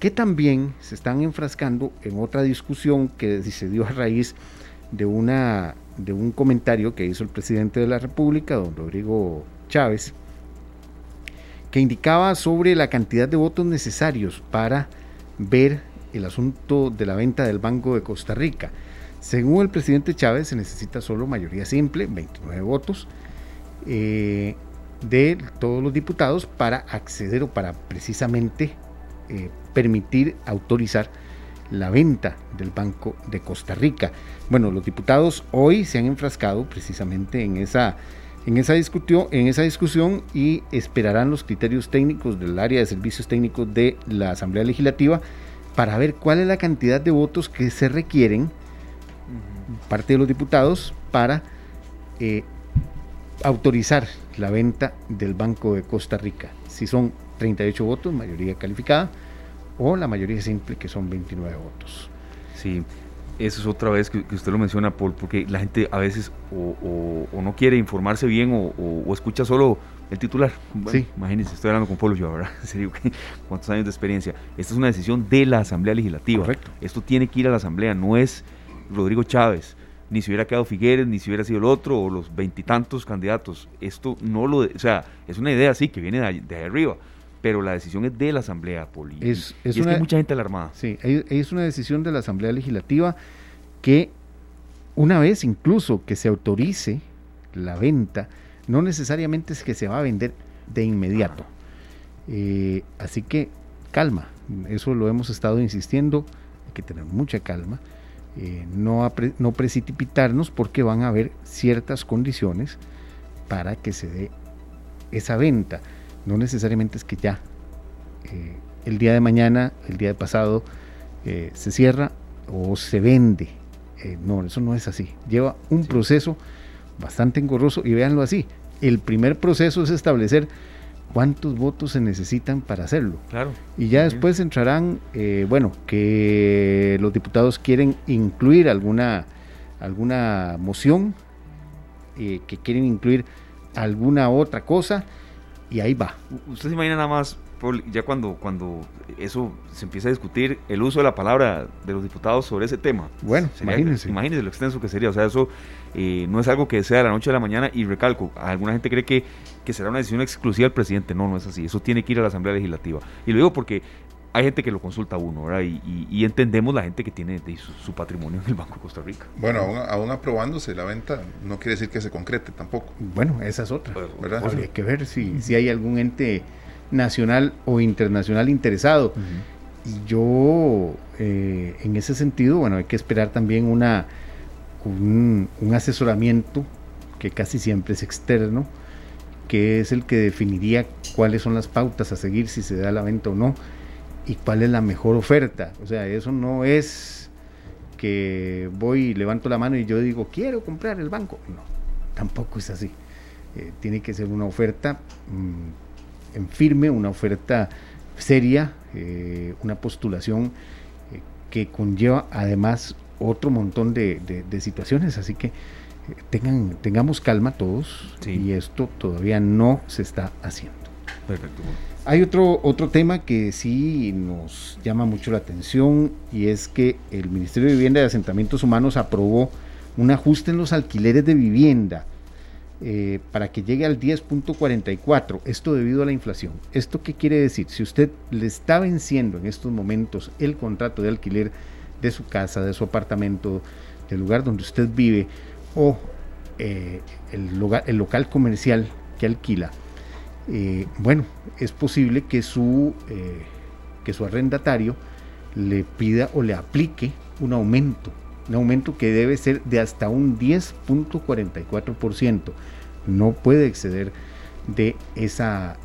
que también se están enfrascando en otra discusión que se dio a raíz de, una, de un comentario que hizo el presidente de la República, don Rodrigo Chávez, que indicaba sobre la cantidad de votos necesarios para ver el asunto de la venta del Banco de Costa Rica. Según el presidente Chávez, se necesita solo mayoría simple, 29 votos, eh, de todos los diputados para acceder o para precisamente eh, permitir, autorizar la venta del Banco de Costa Rica. Bueno, los diputados hoy se han enfrascado precisamente en esa, en esa, discusión, en esa discusión y esperarán los criterios técnicos del área de servicios técnicos de la Asamblea Legislativa para ver cuál es la cantidad de votos que se requieren, parte de los diputados, para eh, autorizar la venta del Banco de Costa Rica. Si son 38 votos, mayoría calificada, o la mayoría simple, que son 29 votos. Sí, eso es otra vez que, usted lo menciona, Paul, porque la gente a veces o, no quiere informarse bien o, escucha solo el titular. sí. Imagínense, estoy hablando con Polo yo, ¿verdad? ¿cuántos años de experiencia? Esta es una decisión de la Asamblea Legislativa. Correcto. Esto tiene que ir a la Asamblea, no es Rodrigo Chávez, ni si hubiera quedado Figueres, ni si hubiera sido el otro, o los veintitantos candidatos. Esto no lo. O sea, es una idea así que viene de, de arriba pero la decisión es de la Asamblea Poli. Es, es, y es que hay mucha gente alarmada. Sí, es una decisión de la Asamblea Legislativa que una vez incluso que se autorice la venta, no necesariamente es que se va a vender de inmediato. Eh, así que calma, eso lo hemos estado insistiendo, hay que tener mucha calma, eh, no, no precipitarnos porque van a haber ciertas condiciones para que se dé esa venta. No necesariamente es que ya eh, el día de mañana, el día de pasado, se cierra o se vende. no, eso no es así. Lleva un proceso bastante engorroso y véanlo así. El primer proceso es establecer cuántos votos se necesitan para hacerlo. Claro. Y ya después entrarán, eh, bueno, que los diputados quieren incluir alguna, alguna moción, eh, que quieren incluir alguna otra cosa, y ahí va. Usted se imagina nada más ya cuando, cuando eso se empieza a discutir, el uso de la palabra de los diputados sobre ese tema. Bueno, imagínense. Imagínense lo extenso que sería. O sea, eso eh, no es algo que sea de la noche a la mañana. Y recalco, alguna gente cree que, que será una decisión exclusiva del presidente. No, no es así. Eso tiene que ir a la Asamblea Legislativa. Y lo digo porque hay gente que lo consulta a uno, ¿verdad? Y, y- y entendemos la gente que tiene de su, su patrimonio en el Banco de Costa Rica. Bueno, aún, aún aprobándose la venta, no quiere decir que se concrete tampoco, Bueno, esa es otra. ¿verdad? Habría que ver si, si hay algún ente nacional o internacional interesado. Y yo, eh, en ese sentido, bueno, hay que esperar también una, un, un asesoramiento que casi siempre es externo, que es el que definiría cuáles son las pautas a seguir si se da la venta o no y cuál es la mejor oferta. O sea, eso no es que voy y levanto la mano y yo digo, quiero comprar el banco. No, tampoco es así. Eh, tiene que ser una oferta mm, en firme, una oferta seria, eh, una postulación eh, que conlleva además otro montón de, de- de situaciones. Así que tengan, tengamos calma todos Sí. y esto todavía no se está haciendo. Perfecto. Hay otro, otro tema que sí nos llama mucho la atención y es que el Ministerio de Vivienda y Asentamientos Humanos aprobó un ajuste en los alquileres de vivienda eh, para que llegue al 10.44, esto debido a la inflación. ¿Esto qué quiere decir? Si usted le está venciendo en estos momentos el contrato de alquiler de su casa, de su apartamento, del lugar donde usted vive o eh, el, lugar- el local comercial que alquila, eh, bueno, es posible que su, eh, que su arrendatario le pida o le aplique un aumento, un aumento que debe ser de hasta un 10.44%. No puede exceder de esa,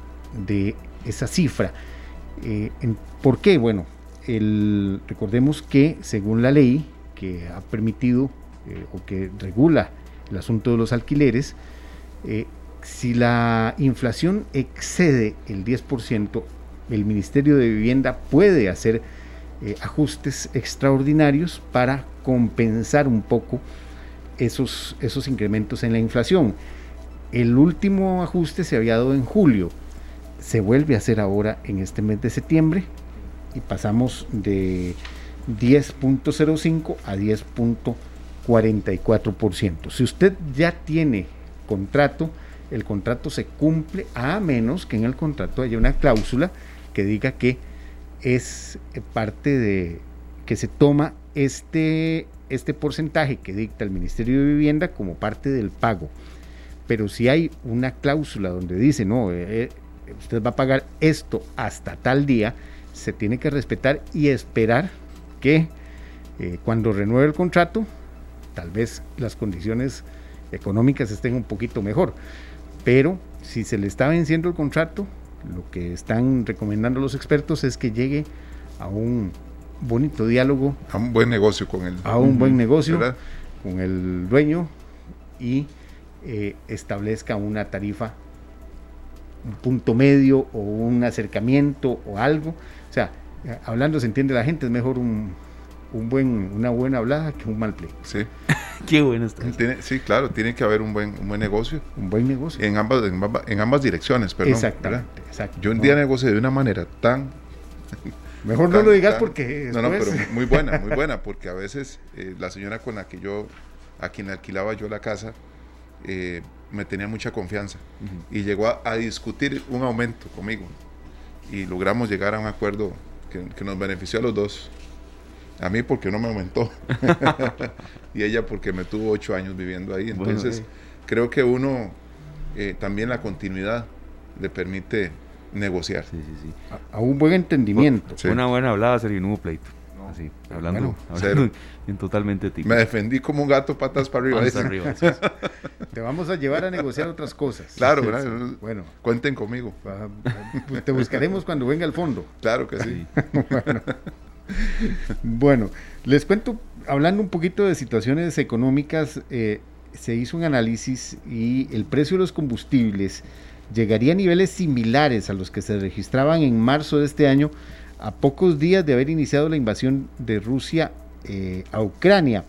de esa cifra. Eh, ¿Por qué? Bueno, recordemos que según la ley que ha permitido o que regula el asunto de los alquileres, si la inflación excede el 10%, el Ministerio de Vivienda puede hacer eh, ajustes extraordinarios para compensar un poco esos, esos incrementos en la inflación. El último ajuste se había dado en julio, se vuelve a hacer ahora en este mes de septiembre y pasamos de 10.05 a 10.44%. Si usted ya tiene contrato, el contrato se cumple a menos que en el contrato haya una cláusula que diga que es eh, parte de que se toma este, este porcentaje que dicta el Ministerio de Vivienda como parte del pago. Pero si hay una cláusula donde dice, no, eh, eh, usted va a pagar esto hasta tal día, se tiene que respetar y esperar que cuando renueve el contrato, tal vez las condiciones económicas estén un poquito mejor. Pero si se le está venciendo el contrato, lo que están recomendando los expertos es que llegue a un bonito diálogo, A un buen negocio con él. a un buen negocio ¿verdad? con el dueño y eh, establezca una tarifa, un punto medio o un acercamiento o algo. O sea, eh, hablando se entiende la gente, es mejor un, un buen, una buena hablada que un mal pleito. Sí, Qué bueno está. tiene- sí, claro, tiene que haber un buen, un buen negocio Un buen negocio. en ambas, en ambas, en ambas direcciones, perdón. Exactamente, exacto. Yo un No, día negocio de una manera tan mejor no lo digas tan- porque No, no, pero muy buena, muy buena, porque a veces eh, la señora con la que yo, a quien alquilaba yo la casa, eh, me tenía mucha confianza y llegó a, a discutir un aumento conmigo y logramos llegar a un acuerdo que, que nos benefició a los dos. A mí porque no me aumentó y ella porque me tuvo ocho años viviendo ahí. Bueno, Entonces eh. creo que uno eh, también la continuidad le permite negociar. Sí, sí, sí. a, a un buen entendimiento. Sí. Una buena hablada, Sergio, no hubo pleito. Así, hablando, Bueno, hablando en totalmente tipo. Me defendí como un gato patas para arriba. Te vamos a llevar a negociar otras cosas. Claro, Sí, ¿verdad? sí. Bueno, Cuenten conmigo. ah, pues te buscaremos cuando venga el fondo. Claro que sí. Bueno, les cuento, hablando un poquito de situaciones económicas, eh, se hizo un análisis y el precio de los combustibles llegaría a niveles similares a los que se registraban en marzo de este año, a pocos días de haber iniciado la invasión de Rusia eh, a Ucrania.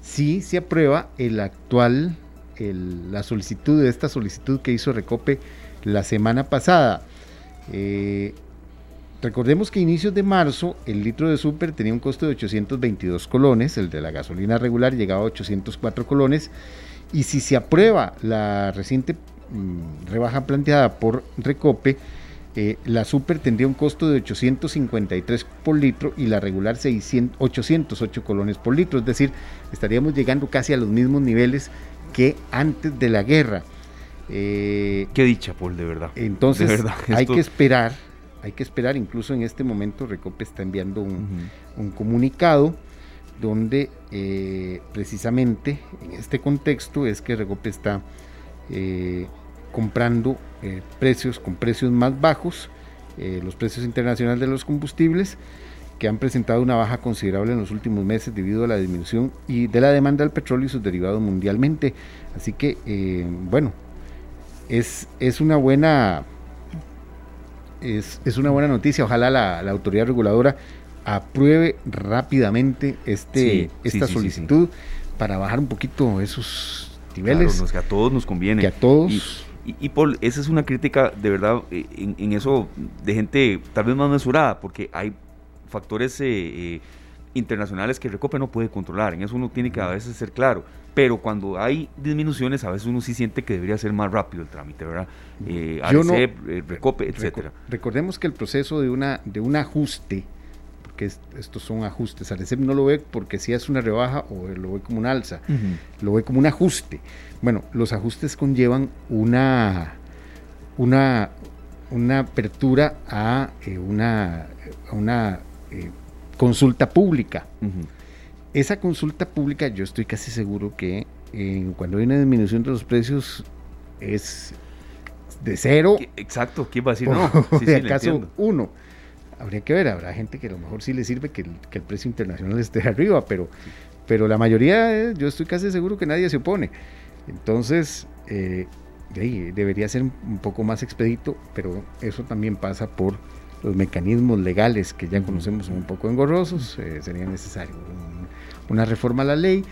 Si se aprueba el actual, el- la solicitud de esta solicitud que hizo Recope la semana pasada. Eh, Recordemos que a inicios de marzo el litro de súper tenía un costo de 822 colones, el de la gasolina regular llegaba a 804 colones, y si se aprueba la reciente mm, rebaja planteada por Recope, eh, la super tendría un costo de 853 por litro y la regular 600, 808 colones por litro, es decir, estaríamos llegando casi a los mismos niveles que antes de la guerra. Eh, Qué dicha, Paul, de verdad. Entonces, hay que esperar, hay que esperar, incluso en este momento Recope está enviando un, comunicado donde eh, precisamente en este contexto es que Recope está comprando eh, precios con precios más bajos, eh, los precios internacionales de los combustibles, que han presentado una baja considerable en los últimos meses debido a la disminución y de la demanda del petróleo y sus derivados mundialmente. Así que, eh, bueno, es, es una buena es, es, una buena noticia. Ojalá la, la autoridad reguladora apruebe rápidamente este, esta solicitud para bajar un poquito esos niveles. que a todos nos conviene. Que a todos. Y, Paul, esa es una crítica de verdad eh, en, eso de gente tal vez más mesurada, porque hay factores eh, eh, internacionales que Recope no puede controlar, en eso uno tiene que a veces ser claro, pero cuando hay disminuciones a veces uno sí siente que debería ser más rápido el trámite, ¿verdad? Eh, Recope, etcétera. recordemos que el proceso de, una, de un ajuste que estos son ajustes. Arecep no lo ve porque si es una rebaja o lo ve como un alza, lo ve como un ajuste. Bueno, los ajustes conllevan una, una, una apertura a eh, una, una eh, consulta pública. Esa consulta pública yo estoy casi seguro que eh, cuando hay una disminución de los precios es de cero. Exacto, ¿quién va a decir no? Sí, de acaso uno habría que ver, habrá gente que a lo mejor sí le sirve que el, precio internacional esté arriba, pero, pero la mayoría, eh, yo estoy casi seguro que nadie se opone. Entonces, eh, debería ser un poco más expedito, pero eso también pasa por los mecanismos legales que ya conocemos un poco engorrosos, eh, sería necesario una reforma a la ley,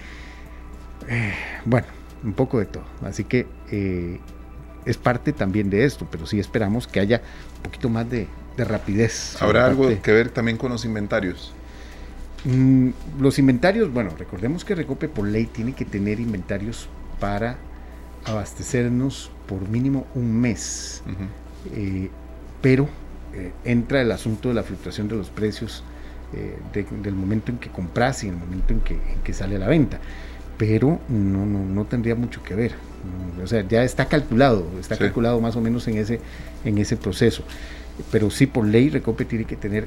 bueno, un poco de todo. Así que es parte también de esto, pero sí esperamos que haya un poquito más de, de rapidez. ¿Habrá algo que ver también con los inventarios? Mm, los inventarios, bueno, recordemos que Recope por ley tiene que tener inventarios para abastecernos por mínimo un mes. Eh, pero eh, entra el asunto de la fluctuación de los precios eh, del momento en que compras y el momento en que, en que sale a la venta. Pero no, no, no, tendría mucho que ver. O sea, ya está calculado, está calculado más o menos en ese, en ese proceso pero sí por ley Recope tiene que tener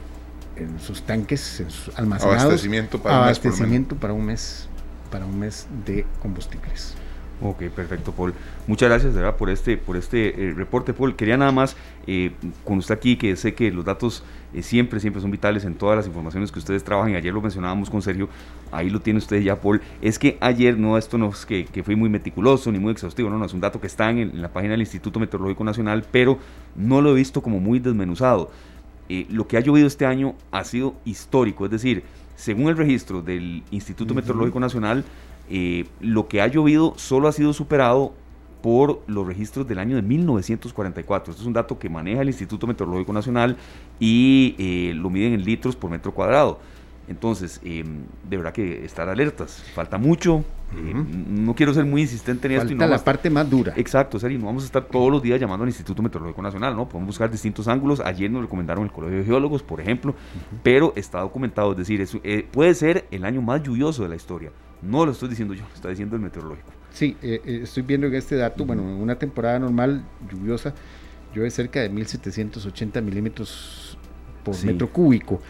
en sus tanques en sus almacenados abastecimiento para abastecimiento un para un mes para un mes de combustibles. Ok, perfecto, Paul. Muchas gracias ¿verdad? por este, por este eh, reporte, Paul. Quería nada más, eh, con usted aquí, que sé que los datos eh, siempre, siempre son vitales en todas las informaciones que ustedes trabajan. Ayer lo mencionábamos con Sergio, ahí lo tiene usted ya, Paul. Es que ayer, no, esto no es que, que fui muy meticuloso ni muy exhaustivo, no, no, es un dato que está en, en la página del Instituto Meteorológico Nacional, pero no lo he visto como muy desmenuzado. lo que ha llovido este año ha sido histórico, es decir, según el registro del Instituto Meteorológico Nacional, eh, lo que ha llovido solo ha sido superado por los registros del año de 1944. Esto es un dato que maneja el Instituto Meteorológico Nacional y eh, lo miden en litros por metro cuadrado. Entonces, em, de verdad que estar alertas. Falta mucho. Eh, no quiero ser muy insistente en esto. Falta la parte más dura. Exacto, Seri. No vamos a estar todos los días llamando al Instituto Meteorológico Nacional, ¿no? Podemos buscar distintos ángulos. Ayer nos recomendaron el Colegio de Geólogos, por ejemplo, pero está documentado. Es decir, puede ser el año más lluvioso de la historia. No lo estoy diciendo yo, lo está diciendo el meteorológico. Sí, eh, eh, estoy viendo en este dato, bueno, en una temporada normal lluviosa llueve cerca de 1780 milímetros por metro cúbico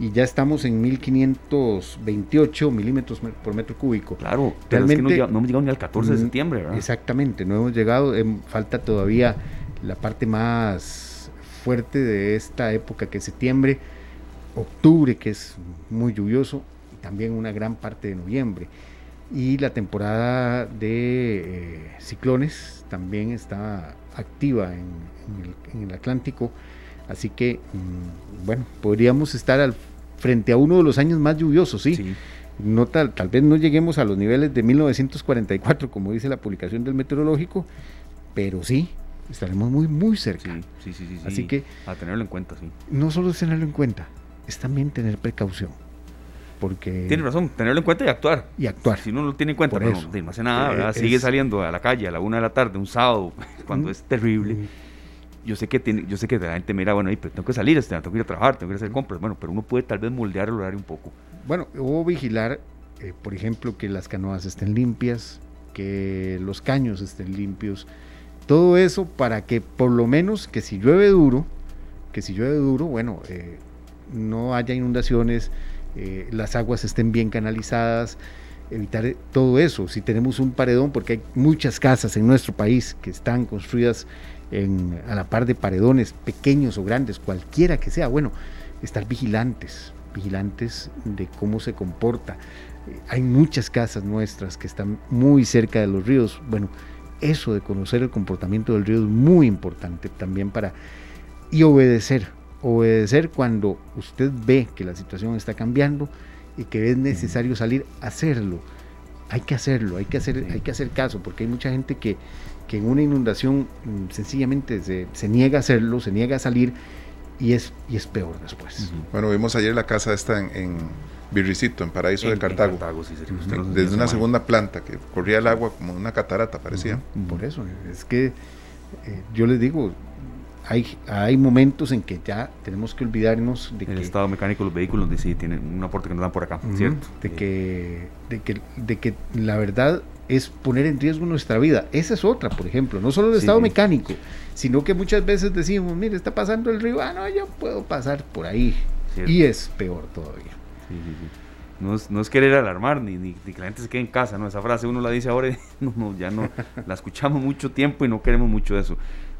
y ya estamos en 1528 milímetros por metro cúbico. Claro, realmente no, hemos llegado ni al 14 de mm, septiembre, ¿verdad? Exactamente, no hemos llegado, em, falta todavía la parte más fuerte de esta época que es septiembre, octubre que es muy lluvioso también una gran parte de noviembre. Y la temporada de eh, ciclones también está activa en, el, Atlántico. Así que, mm, bueno, podríamos estar al, frente a uno de los años más lluviosos, ¿sí? No tal, tal vez no lleguemos a los niveles de 1944, como dice la publicación del meteorológico, pero sí, estaremos muy, muy cerca. Sí, sí, sí, Así que... A tenerlo en cuenta, sí. No solo es tenerlo en cuenta, es también tener precaución porque... Tiene razón, tenerlo en cuenta y actuar. Y actuar. Si uno no lo tiene en cuenta, no, no, hace nada, eh, Sigue saliendo a la calle a la una de la tarde, un sábado, cuando mm. es terrible. Mm. yo sé que tiene, yo sé que la gente mira, bueno, pero tengo que salir, este, tengo que ir a trabajar, tengo que ir a hacer compras, bueno, pero uno puede tal vez moldear el horario un poco. Bueno, o vigilar, eh, por ejemplo, que las canoas estén limpias, que los caños estén limpios, todo eso para que por lo menos que si llueve duro, que si llueve duro, bueno, eh, no haya inundaciones, eh, las aguas estén bien canalizadas, evitar todo eso. Si tenemos un paredón, porque hay muchas casas en nuestro país que están construidas a la par de paredones pequeños o grandes, cualquiera que sea, bueno, estar vigilantes, vigilantes de cómo se comporta. Eh, hay muchas casas nuestras que están muy cerca de los ríos. Bueno, eso de conocer el comportamiento del río es muy importante también para... y obedecer, obedecer cuando usted ve que la situación está cambiando y que es necesario salir a hacerlo. Hay que hacerlo, hay que hacer, hay que hacer caso, porque hay mucha gente que, que en una inundación mm, sencillamente se, niega a hacerlo, se niega a salir y es, y es peor después. Bueno, vimos ayer la casa esta en, en Virricito, en Paraíso de Cartago. Desde una segunda planta que corría el agua como una catarata, parecía. Por eso, es que eh, yo les digo, hay, hay momentos en que ya tenemos que olvidarnos de el que... El estado mecánico de los vehículos sí, tienen un aporte que nos dan por acá, ¿cierto? De que, de, que, de que la verdad es poner en riesgo nuestra vida. Esa es otra, por ejemplo, no solo el estado mecánico, sino que muchas veces decimos, mire, está pasando el río, ah, no, yo puedo pasar por ahí. Y es peor todavía. No es, no es, querer alarmar ni, ni, que la gente se quede en casa, ¿no? Esa frase uno la dice ahora y no, ya no, la escuchamos mucho tiempo y no queremos mucho eso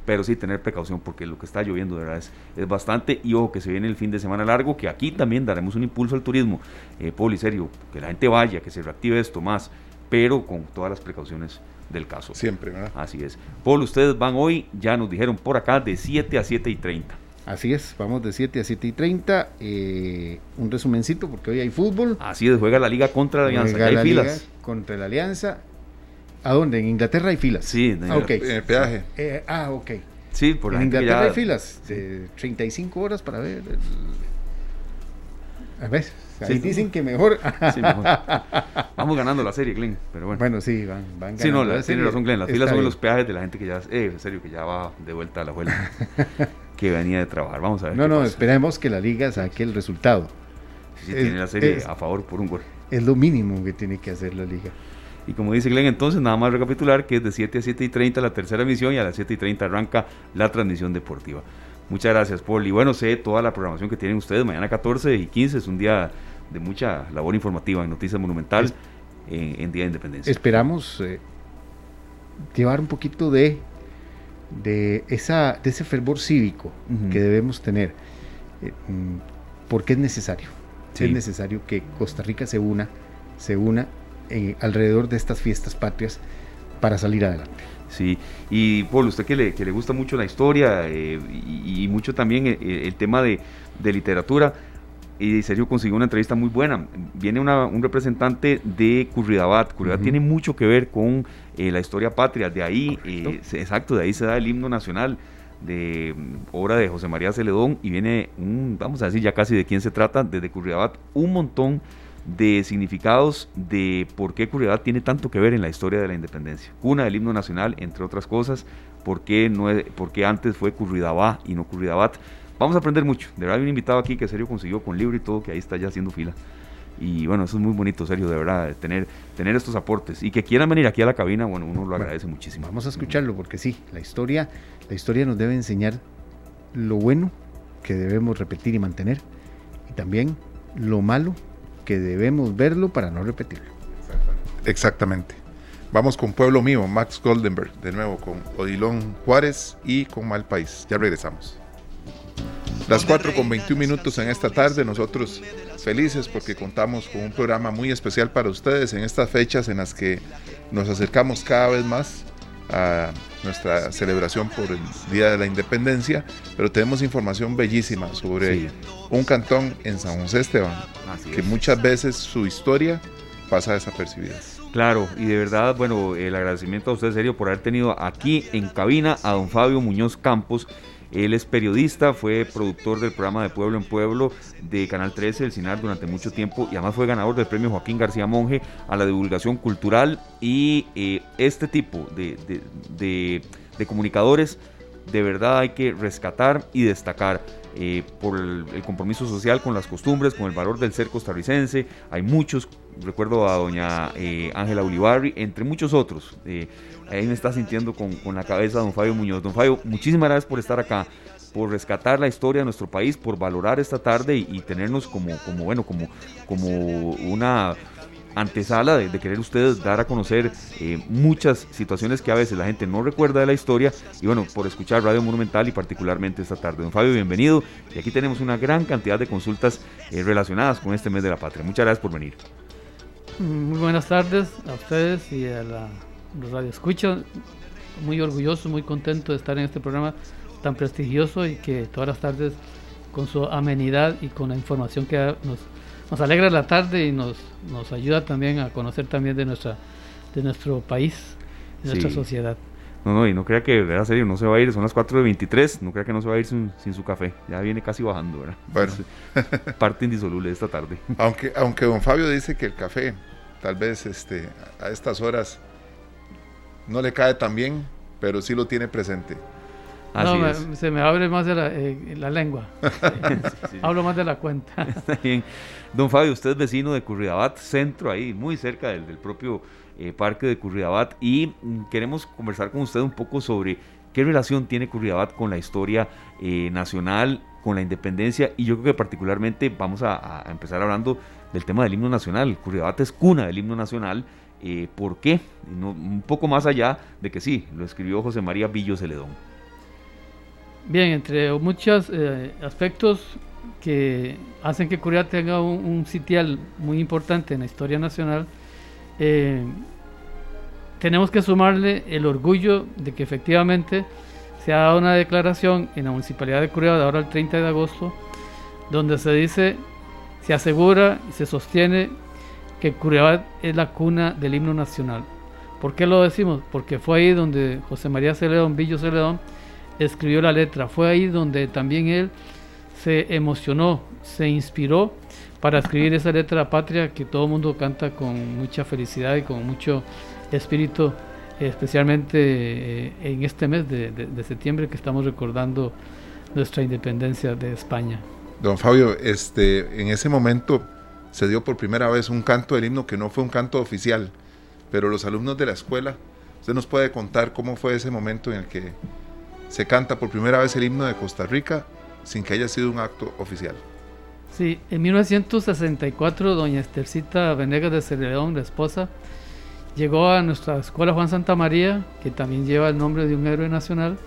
pero sí tener precaución porque lo que está lloviendo de verdad es, es bastante y ojo que se viene el fin de semana largo, que aquí también daremos un impulso al turismo, eh, Poli, serio, que la gente vaya, que se reactive esto más, pero con todas las precauciones del caso. Siempre, ¿verdad? Así es. Paul, ustedes van hoy, ya nos dijeron por acá, de 7 a 7 y 30. Así es, vamos de 7 a 7 y 30. Eh, un resumencito, porque hoy hay fútbol. Así es, juega la liga contra la Alianza. hay filas. contra la Alianza. ¿A dónde? En Inglaterra hay filas. Sí, en el, el peaje. Eh, ah, ok. Sí, por En Inglaterra hay filas de 35 horas para ver. A ver, ahí dicen que mejor. Sí, mejor. Vamos ganando la serie, Glenn, pero bueno. Bueno, sí, van, van ganando. Sí, no, la, tiene razón, Glenn. Las filas son los peajes de la gente que ya, eh, en serio, que ya va de vuelta a la vuelta, que venía de trabajar. Vamos a ver. No, no, esperemos que la liga saque el resultado. Sí, tiene la serie a favor por un gol. Es lo mínimo que tiene que hacer la liga. Y como dice Glenn, entonces nada más recapitular que es de 7 a 7 y 30 la tercera emisión y a las 7 y 30 arranca la transmisión deportiva. Muchas gracias, Paul. Y bueno, sé toda la programación que tienen ustedes. Mañana 14 y 15 es un día de mucha labor informativa en Noticias Monumental en, Día de Independencia. Esperamos eh, llevar un poquito de, de, esa, de ese fervor cívico que debemos tener, eh, mm, porque es necesario. Es necesario que Costa Rica se una, se una eh, alrededor de estas fiestas patrias para salir adelante. Sí, y Paul, usted que le, que le gusta mucho la historia eh, y, mucho también eh, el, tema de, literatura, y Sergio consiguió una entrevista muy buena. Viene un representante de Curridabat. Curridabat tiene mucho que ver con la historia patria. De ahí, exacto, de ahí se da el himno nacional de mm, obra de José María Celedón y viene un, vamos a decir ya casi de quién se trata, desde Curridabat, un montón de significados de por qué Curridabat tiene tanto que ver en la historia de la independencia. Una del himno nacional, entre otras cosas, por qué, no, por antes fue Curridabá y no Curridabat. Vamos a aprender mucho. De verdad hay un invitado aquí que Sergio consiguió con libro y todo, que ahí está ya haciendo fila. Y bueno, eso es muy bonito, Sergio, de verdad, tener, tener estos aportes. Y que quieran venir aquí a la cabina, bueno, uno lo agradece muchísimo. Vamos a escucharlo, porque sí, la historia, la historia nos debe enseñar lo bueno que debemos repetir y mantener, y también lo malo que debemos verlo para no repetirlo. Exactamente. Vamos con Pueblo Mío, Max Goldenberg, de nuevo con Odilón Juárez y con Mal País. Ya regresamos. Las 4 con 21 minutos en esta tarde, nosotros felices porque contamos con un programa muy especial para ustedes en estas fechas en las que nos acercamos cada vez más a nuestra celebración por el Día de la Independencia, pero tenemos información bellísima sobre un cantón en San José Esteban, que muchas veces su historia pasa desapercibida. Claro, y de verdad, bueno, el agradecimiento a usted, serio, por haber tenido aquí en cabina a don Fabio Muñoz Campos, él es periodista, fue productor del programa de Pueblo en Pueblo de Canal 13, El Cinar, durante mucho tiempo y además fue ganador del premio Joaquín García Monge a la divulgación cultural y eh, este tipo de, comunicadores de verdad hay que rescatar y destacar. Eh, por el, compromiso social con las costumbres, con el valor del ser costarricense. Hay muchos, recuerdo a doña eh, Ángela Ulibarri, entre muchos otros. Eh, ahí me está sintiendo con, con, la cabeza don Fabio Muñoz. Don Fabio, muchísimas gracias por estar acá por rescatar la historia de nuestro país, por valorar esta tarde y, tenernos como, como, bueno, como, como una antesala de, querer ustedes dar a conocer eh, muchas situaciones que a veces la gente no recuerda de la historia y bueno, por escuchar Radio Monumental y particularmente esta tarde. Don Fabio, bienvenido y aquí tenemos una gran cantidad de consultas eh, relacionadas con este mes de la patria. Muchas gracias por venir. Muy buenas tardes a ustedes y a la, los Radio Escucha. Muy orgulloso, muy contento de estar en este programa tan prestigioso y que todas las tardes con su amenidad y con la información que nos nos alegra la tarde y nos, nos ayuda también a conocer también de nuestra de nuestro país, de nuestra sociedad. No, no, y no crea que, era serio, no se va a ir, son las 4 de 23, no crea que no se va a ir sin, su café, ya viene casi bajando, ¿verdad? Bueno. Parte indisoluble de esta tarde. Aunque, aunque don Fabio dice que el café, tal vez este, a estas horas, no le cae tan bien, pero sí lo tiene presente no, se me abre más de la, eh, lengua. Hablo más de la cuenta. Está bien. Don Fabio, usted es vecino de Curridabat, centro ahí, muy cerca del, propio eh, parque de Curridabat, y queremos conversar con usted un poco sobre qué relación tiene Curridabat con la historia eh, nacional, con la independencia, y yo creo que particularmente vamos a, empezar hablando del tema del himno nacional. Curridabat es cuna del himno nacional. ¿Por qué? un poco más allá de que sí, lo escribió José María Villo. Bien, entre muchos eh, aspectos que hacen que Corea tenga un, sitial muy importante en la historia nacional, eh, tenemos que sumarle el orgullo de que efectivamente se ha dado una declaración en la municipalidad de Corea de ahora el 30 de agosto, donde se dice, se asegura y se sostiene que Corea es la cuna del himno nacional. ¿Por qué lo decimos? Porque fue ahí donde José María Celedón, Villo Celedón, escribió la letra. Fue ahí donde también él se emocionó, se inspiró para escribir esa letra patria que todo el mundo canta con mucha felicidad y con mucho espíritu, especialmente eh, en este mes de, septiembre que estamos recordando nuestra independencia de España. Don Fabio, este, en ese momento se dio por primera vez un canto del himno que no fue un canto oficial, pero los alumnos de la escuela, usted nos puede contar cómo fue ese momento en el que se canta por primera vez el himno de Costa Rica sin que haya sido un acto oficial. Sí, en 1964 doña Estercita Venegas de Celedón, la esposa, llegó a nuestra escuela Juan Santa María, que también lleva el nombre de un héroe nacional,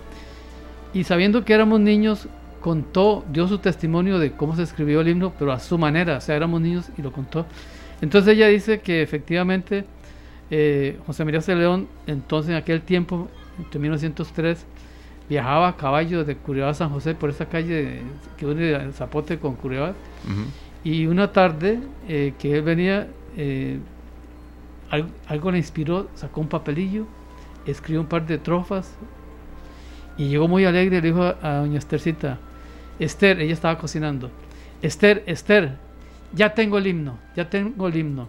y sabiendo que éramos niños, contó, dio su testimonio de cómo se escribió el himno, pero a su manera, o sea, éramos niños y lo contó. Entonces ella dice que efectivamente eh, José María Celedón, entonces en aquel tiempo, entre 1903, viajaba a caballo de Curiosa a San José por esa calle que une Zapote con Curiosa. Y una tarde eh, que él venía, eh, algo, le inspiró, sacó un papelillo, escribió un par de trofas y llegó muy alegre y le dijo a, doña Estercita, Esther, ella estaba cocinando, Esther, Esther, ya tengo el himno, ya tengo el himno.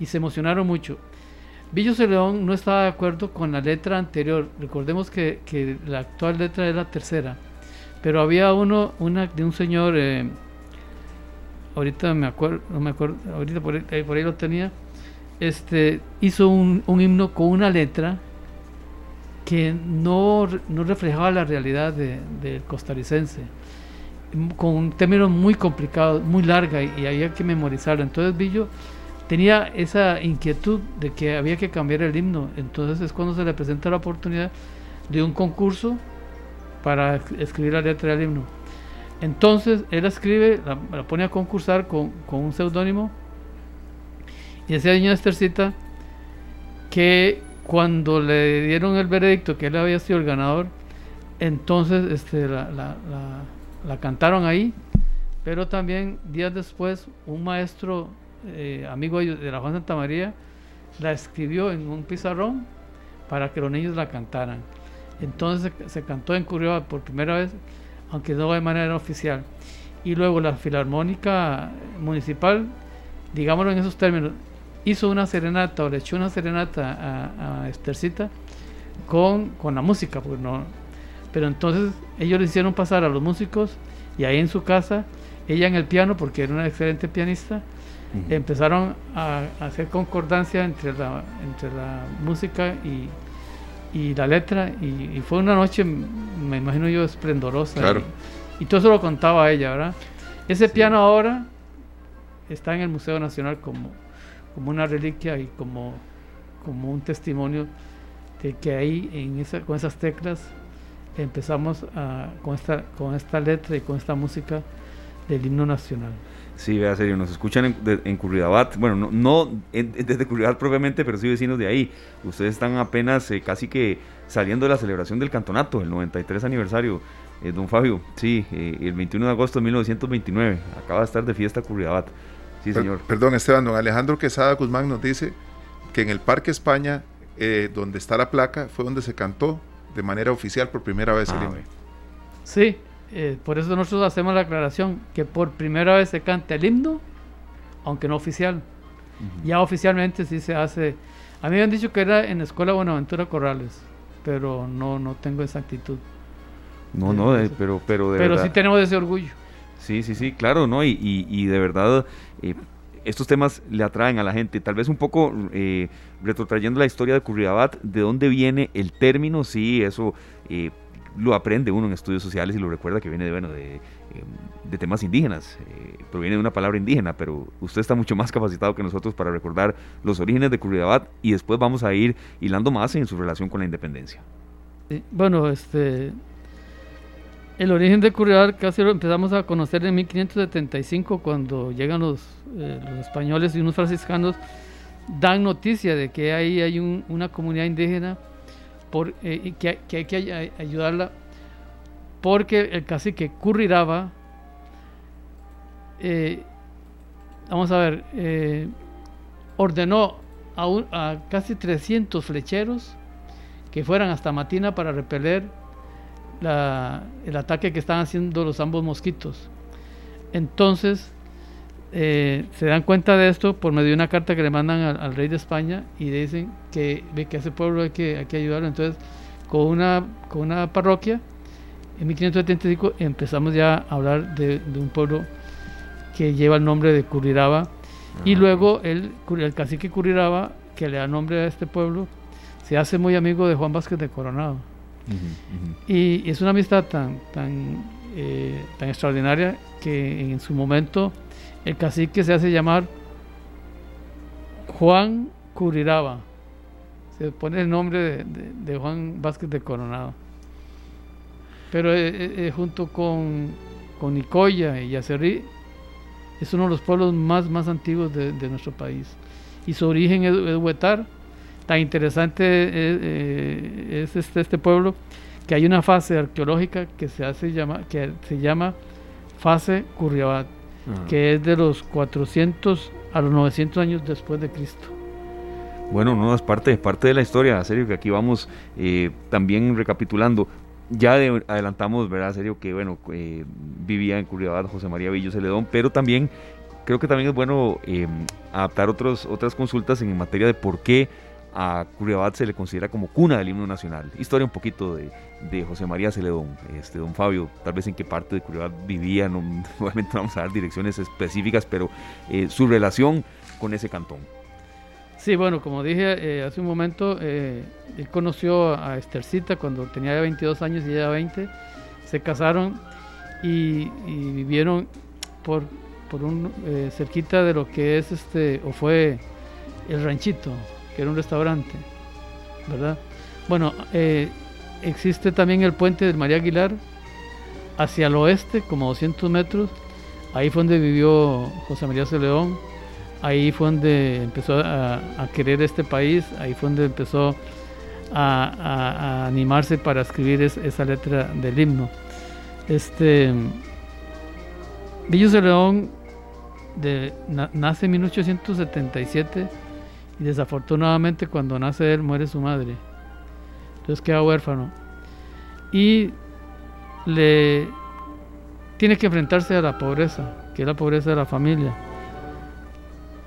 Y se emocionaron mucho. Villos de no estaba de acuerdo con la letra anterior. Recordemos que, la actual letra es la tercera. Pero había uno, una de un señor, eh, ahorita me acuerdo, no me acuerdo, ahorita por ahí, lo tenía, este, hizo un, himno con una letra que no, reflejaba la realidad del costarricense, con términos muy complicados, muy larga y, y había que memorizarlo. Entonces Villo tenía esa inquietud de que había que cambiar el himno. Entonces es cuando se le presenta la oportunidad de un concurso para escribir la letra del himno. Entonces él escribe, la, pone a concursar con, un seudónimo y decía doña Estercita que cuando le dieron el veredicto que él había sido el ganador, entonces este, la, la cantaron ahí, pero también días después un maestro eh, amigo de la Juan Santa María, la escribió en un pizarrón para que los niños la cantaran. Entonces se, cantó en Curioa por primera vez, aunque no de manera oficial. Y luego la Filarmónica Municipal, digámoslo en esos términos, hizo una serenata o le echó una serenata a, a Estercita con, con la música, porque no, Pero entonces ellos le hicieron pasar a los músicos y ahí en su casa, ella en el piano, porque era una excelente pianista, empezaron a, a hacer concordancia entre la, entre la música y, y la letra y, y fue una noche, me imagino yo, esplendorosa. Claro. Y, y todo eso lo contaba ella, ¿verdad? Ese piano ahora está en el Museo Nacional como, como una reliquia y como, como un testimonio de que ahí en esa, con esas teclas empezamos a, con, esta, con esta letra y con esta música del himno nacional. Sí, vea, serio, nos escuchan en, de- en Curridabat, bueno, no, no en- desde Curridabat propiamente, pero sí vecinos de ahí. Ustedes están apenas eh, casi que saliendo de la celebración del campeonato, el 93 aniversario. Eh, don Fabio, sí, eh, el 21 de agosto de 1929, acaba de estar de fiesta Curridabat. Sí, Per- señor. Perdón, Esteban, don Alejandro Quesada Guzmán nos dice que en el Parque España, eh, donde está la placa, fue donde se cantó de manera oficial por primera vez el Ah, himno. ve. Sí, eh, por eso nosotros hacemos la aclaración que por primera vez se canta el himno, aunque no oficial. Ya oficialmente sí se hace. A mí me han dicho que era en la Escuela Buenaventura Corrales, pero no, no tengo exactitud. No, no, eh, pero, pero de Pero verdad. sí tenemos ese orgullo. Sí, sí, sí, claro, ¿no? Y, y, y de verdad, eh, estos temas le atraen a la gente. Tal vez un poco eh, retrotrayendo la historia de Curridabat, de dónde viene el término, sí, eso eh, lo aprende uno en estudios sociales y lo recuerda que viene de, bueno, de, eh, temas indígenas, eh, proviene de una palabra indígena, pero usted está mucho más capacitado que nosotros para recordar los orígenes de Curridabat y después vamos a ir hilando más en su relación con la independencia. Bueno, este. El origen de Curridabat casi lo empezamos a conocer en 1575 cuando llegan los, eh, los españoles y unos franciscanos dan noticia de que ahí hay un- una comunidad indígena por, eh, que, que hay que ay- ayudarla porque el cacique Curriraba eh, vamos a ver eh, ordenó a, un- a casi 300 flecheros que fueran hasta Matina para repeler la- el ataque que están haciendo los ambos mosquitos. Entonces, eh, se dan cuenta de esto por medio de una carta que le mandan al, al rey de España y dicen que, que a ese pueblo hay que, hay que ayudarlo. Entonces, con una, con una parroquia, en 1575 empezamos ya a hablar de, de un pueblo que lleva el nombre de Curiraba. Y luego el, el cacique Curiraba, que le da nombre a este pueblo, se hace muy amigo de Juan Vázquez de Coronado. Y es una amistad tan, tan, eh, tan extraordinaria que en su momento el cacique se hace llamar Juan Curiraba. Se pone el nombre de, Juan Vázquez de Coronado. Pero eh, eh, eh, junto con, con Nicoya y Yacerrí es uno de los pueblos más, más antiguos de, nuestro país. Y su origen es, Huetar. Tan interesante es, es este, este pueblo que hay una fase arqueológica que se hace llama, que se llama fase Curriabat, que es de los 400 a los 900 años después de Cristo. Bueno, no, es parte, parte de la historia, serio, que aquí vamos eh, también recapitulando. Ya de- adelantamos, ¿verdad? Serio, que bueno, eh, vivía en Curridabat José María Villo Celedón, pero también creo que también es bueno eh, adaptar otros, otras consultas en materia de por qué a Curridabat se le considera como cuna del himno nacional. Historia un poquito de, de José María Celedón, este, don Fabio, tal vez en qué parte de Curridabat vivía, no, obviamente vamos a dar direcciones específicas, pero eh, su relación con ese cantón. Sí, bueno, como dije eh, hace un momento, eh, él conoció a Estercita cuando tenía 22 años y ella 20. Se casaron y, y vivieron por, por un eh, cerquita de lo que es este, o fue el ranchito, que era un restaurante, ¿verdad? Bueno, eh, existe también el puente del María Aguilar hacia el oeste, como 200 metros. Ahí fue donde vivió José María Celedón. Ahí fue donde empezó a, querer este país. Ahí fue donde empezó a, animarse para escribir es- esa letra del himno. Este Villo Celedón de, na- nace en 1877 y desafortunadamente cuando nace él muere su madre. Entonces queda huérfano. Y le tiene que enfrentarse a la pobreza, que es la pobreza de la familia.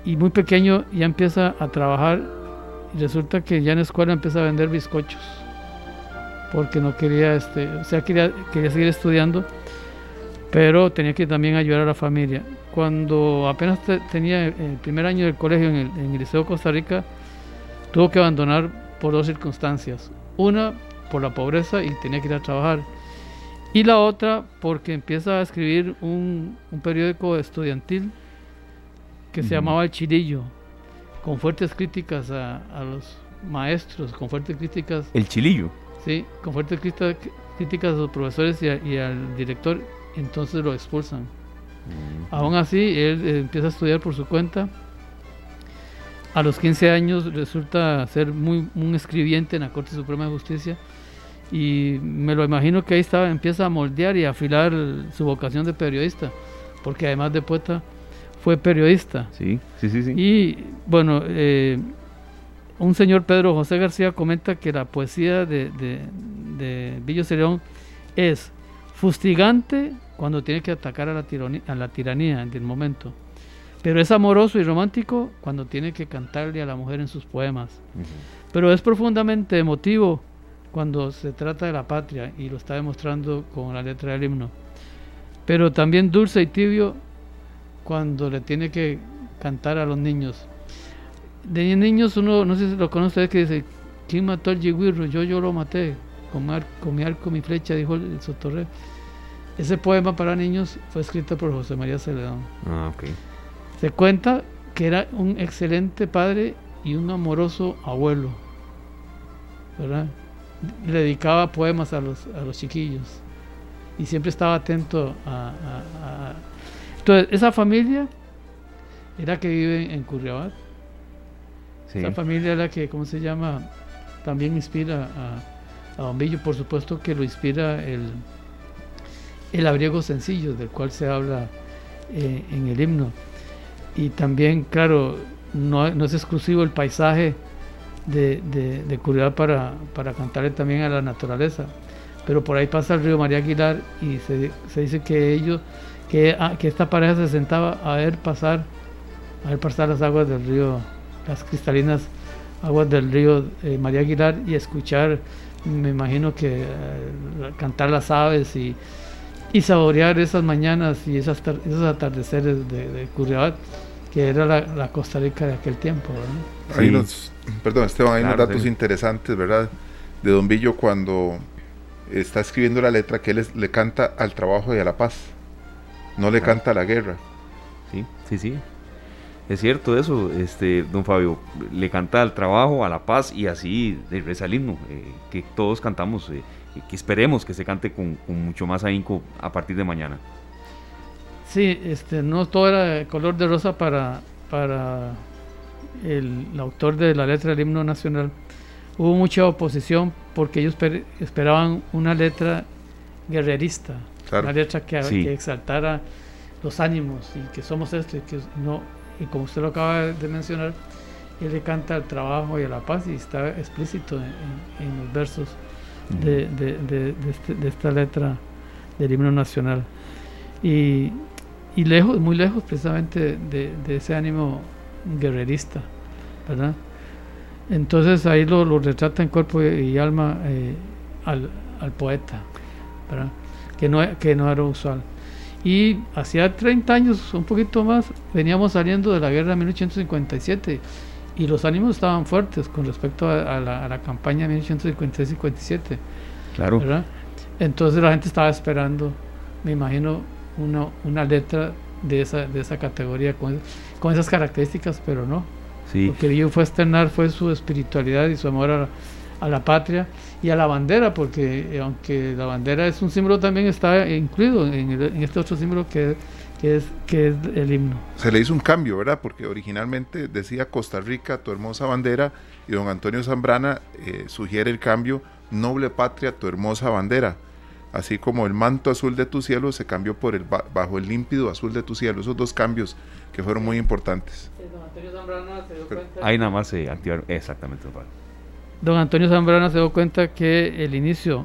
Y muy pequeño ya empieza a trabajar y resulta que ya en la escuela empieza a vender bizcochos. porque no quería, este, o sea, quería, quería seguir estudiando, pero tenía que también ayudar a la familia. Cuando apenas tenía el primer año del colegio en el, en el Liceo Costa Rica, tuvo que abandonar por dos circunstancias. Una, por la pobreza y tenía que ir a trabajar. Y la otra, porque empieza a escribir un, un periódico estudiantil que se llamaba El Chilillo, con fuertes críticas a, a, los maestros, con fuertes críticas. El Chilillo. Sí, con fuertes críticas a los profesores y, a, y, al director, entonces lo expulsan. Mm. Aún así, él eh, empieza a estudiar por su cuenta. A los 15 años resulta ser muy un escribiente en la Corte Suprema de Justicia y me lo imagino que ahí estaba, empieza a moldear y a afilar su vocación de periodista, porque además de poeta fue periodista. Sí, sí, sí. sí. Y bueno, eh, un señor Pedro José García comenta que la poesía de, de, de Villo Cereón es fustigante cuando tiene que atacar a la, tiranía, a la tiranía del momento, pero es amoroso y romántico cuando tiene que cantarle a la mujer en sus poemas, uh -huh. pero es profundamente emotivo cuando se trata de la patria y lo está demostrando con la letra del himno. Pero también dulce y tibio cuando le tiene que cantar a los niños. De niños uno, no sé si lo conoce, que dice, ¿quién mató al yigüirro? Yo, yo lo maté, con, mi arco, mi flecha, dijo el, el. Ese poema para niños fue escrito por José María Celedón. Ah, ok. Se cuenta que era un excelente padre y un amoroso abuelo. ¿Verdad? le dedicaba poemas a los, a los chiquillos y siempre estaba atento a, a, a... Entonces, esa familia era que vive en Curriabat. Sí. Esa familia era que, ¿cómo se llama? También inspira a, a Bombillo, por supuesto que lo inspira el, el abriego sencillo, del cual se habla eh, en el himno. Y también, claro, no, no es exclusivo el paisaje de, de, de Curiosidad para, para cantarle también a la naturaleza. Pero por ahí pasa el río María Aguilar y se, se dice que ellos, que, ah, que, esta pareja se sentaba a ver pasar, a ver pasar las aguas del río, las cristalinas aguas del río eh, María Aguilar y escuchar, me imagino que eh, cantar las aves y, y, saborear esas mañanas y esas, esos atardeceres de, de Curriabat, que era la, la, Costa Rica de aquel tiempo. ¿no? Ahí sí. nos, perdón, Esteban, hay claro, unos datos sí. interesantes, ¿verdad? De Don Villo cuando está escribiendo la letra que él es, le canta al trabajo y a la paz, no le claro. canta a la guerra. Sí, sí, sí. Es cierto eso, este, don Fabio, le canta al trabajo, a la paz y así reza el himno, eh, que todos cantamos, eh, que esperemos que se cante con, con, mucho más ahínco a partir de mañana. Sí, este, no todo era color de rosa para, para el, el autor de la letra del himno nacional. Hubo mucha oposición porque ellos esperaban una letra guerrerista, claro. una letra que, sí. que, exaltara los ánimos y que somos esto y que no y como usted lo acaba de mencionar él le canta al trabajo y a la paz y está explícito en, en, en los versos. De, de, de, este, de, esta letra del himno nacional y, y lejos muy lejos precisamente de, ese ánimo guerrerista verdad entonces ahí lo, lo retrata en cuerpo y alma eh, al, al, poeta, ¿verdad? Que, no, que no era usual. Y hacía 30 años, un poquito más, veníamos saliendo de la guerra de 1857 y los ánimos estaban fuertes con respecto a, a, la, a la, campaña de 1856-57. Claro. ¿verdad? Entonces la gente estaba esperando, me imagino, una, una letra de esa, de esa categoría, con, con esas características, pero no Sí. Lo que yo fue externar fue su espiritualidad y su amor a la, a la, patria y a la bandera, porque eh, aunque la bandera es un símbolo, también está incluido en, el, en este otro símbolo que, que, es, que es el himno. Se le hizo un cambio, ¿verdad? Porque originalmente decía Costa Rica, tu hermosa bandera, y don Antonio Zambrana eh, sugiere el cambio, noble patria, tu hermosa bandera. Así como el manto azul de tu cielo se cambió por el bajo el límpido azul de tu cielo. Esos dos cambios que fueron muy importantes. Don Antonio Zambrana se dio cuenta. Ahí nada más se activaron. Exactamente. Don Antonio Zambrana se dio cuenta que el inicio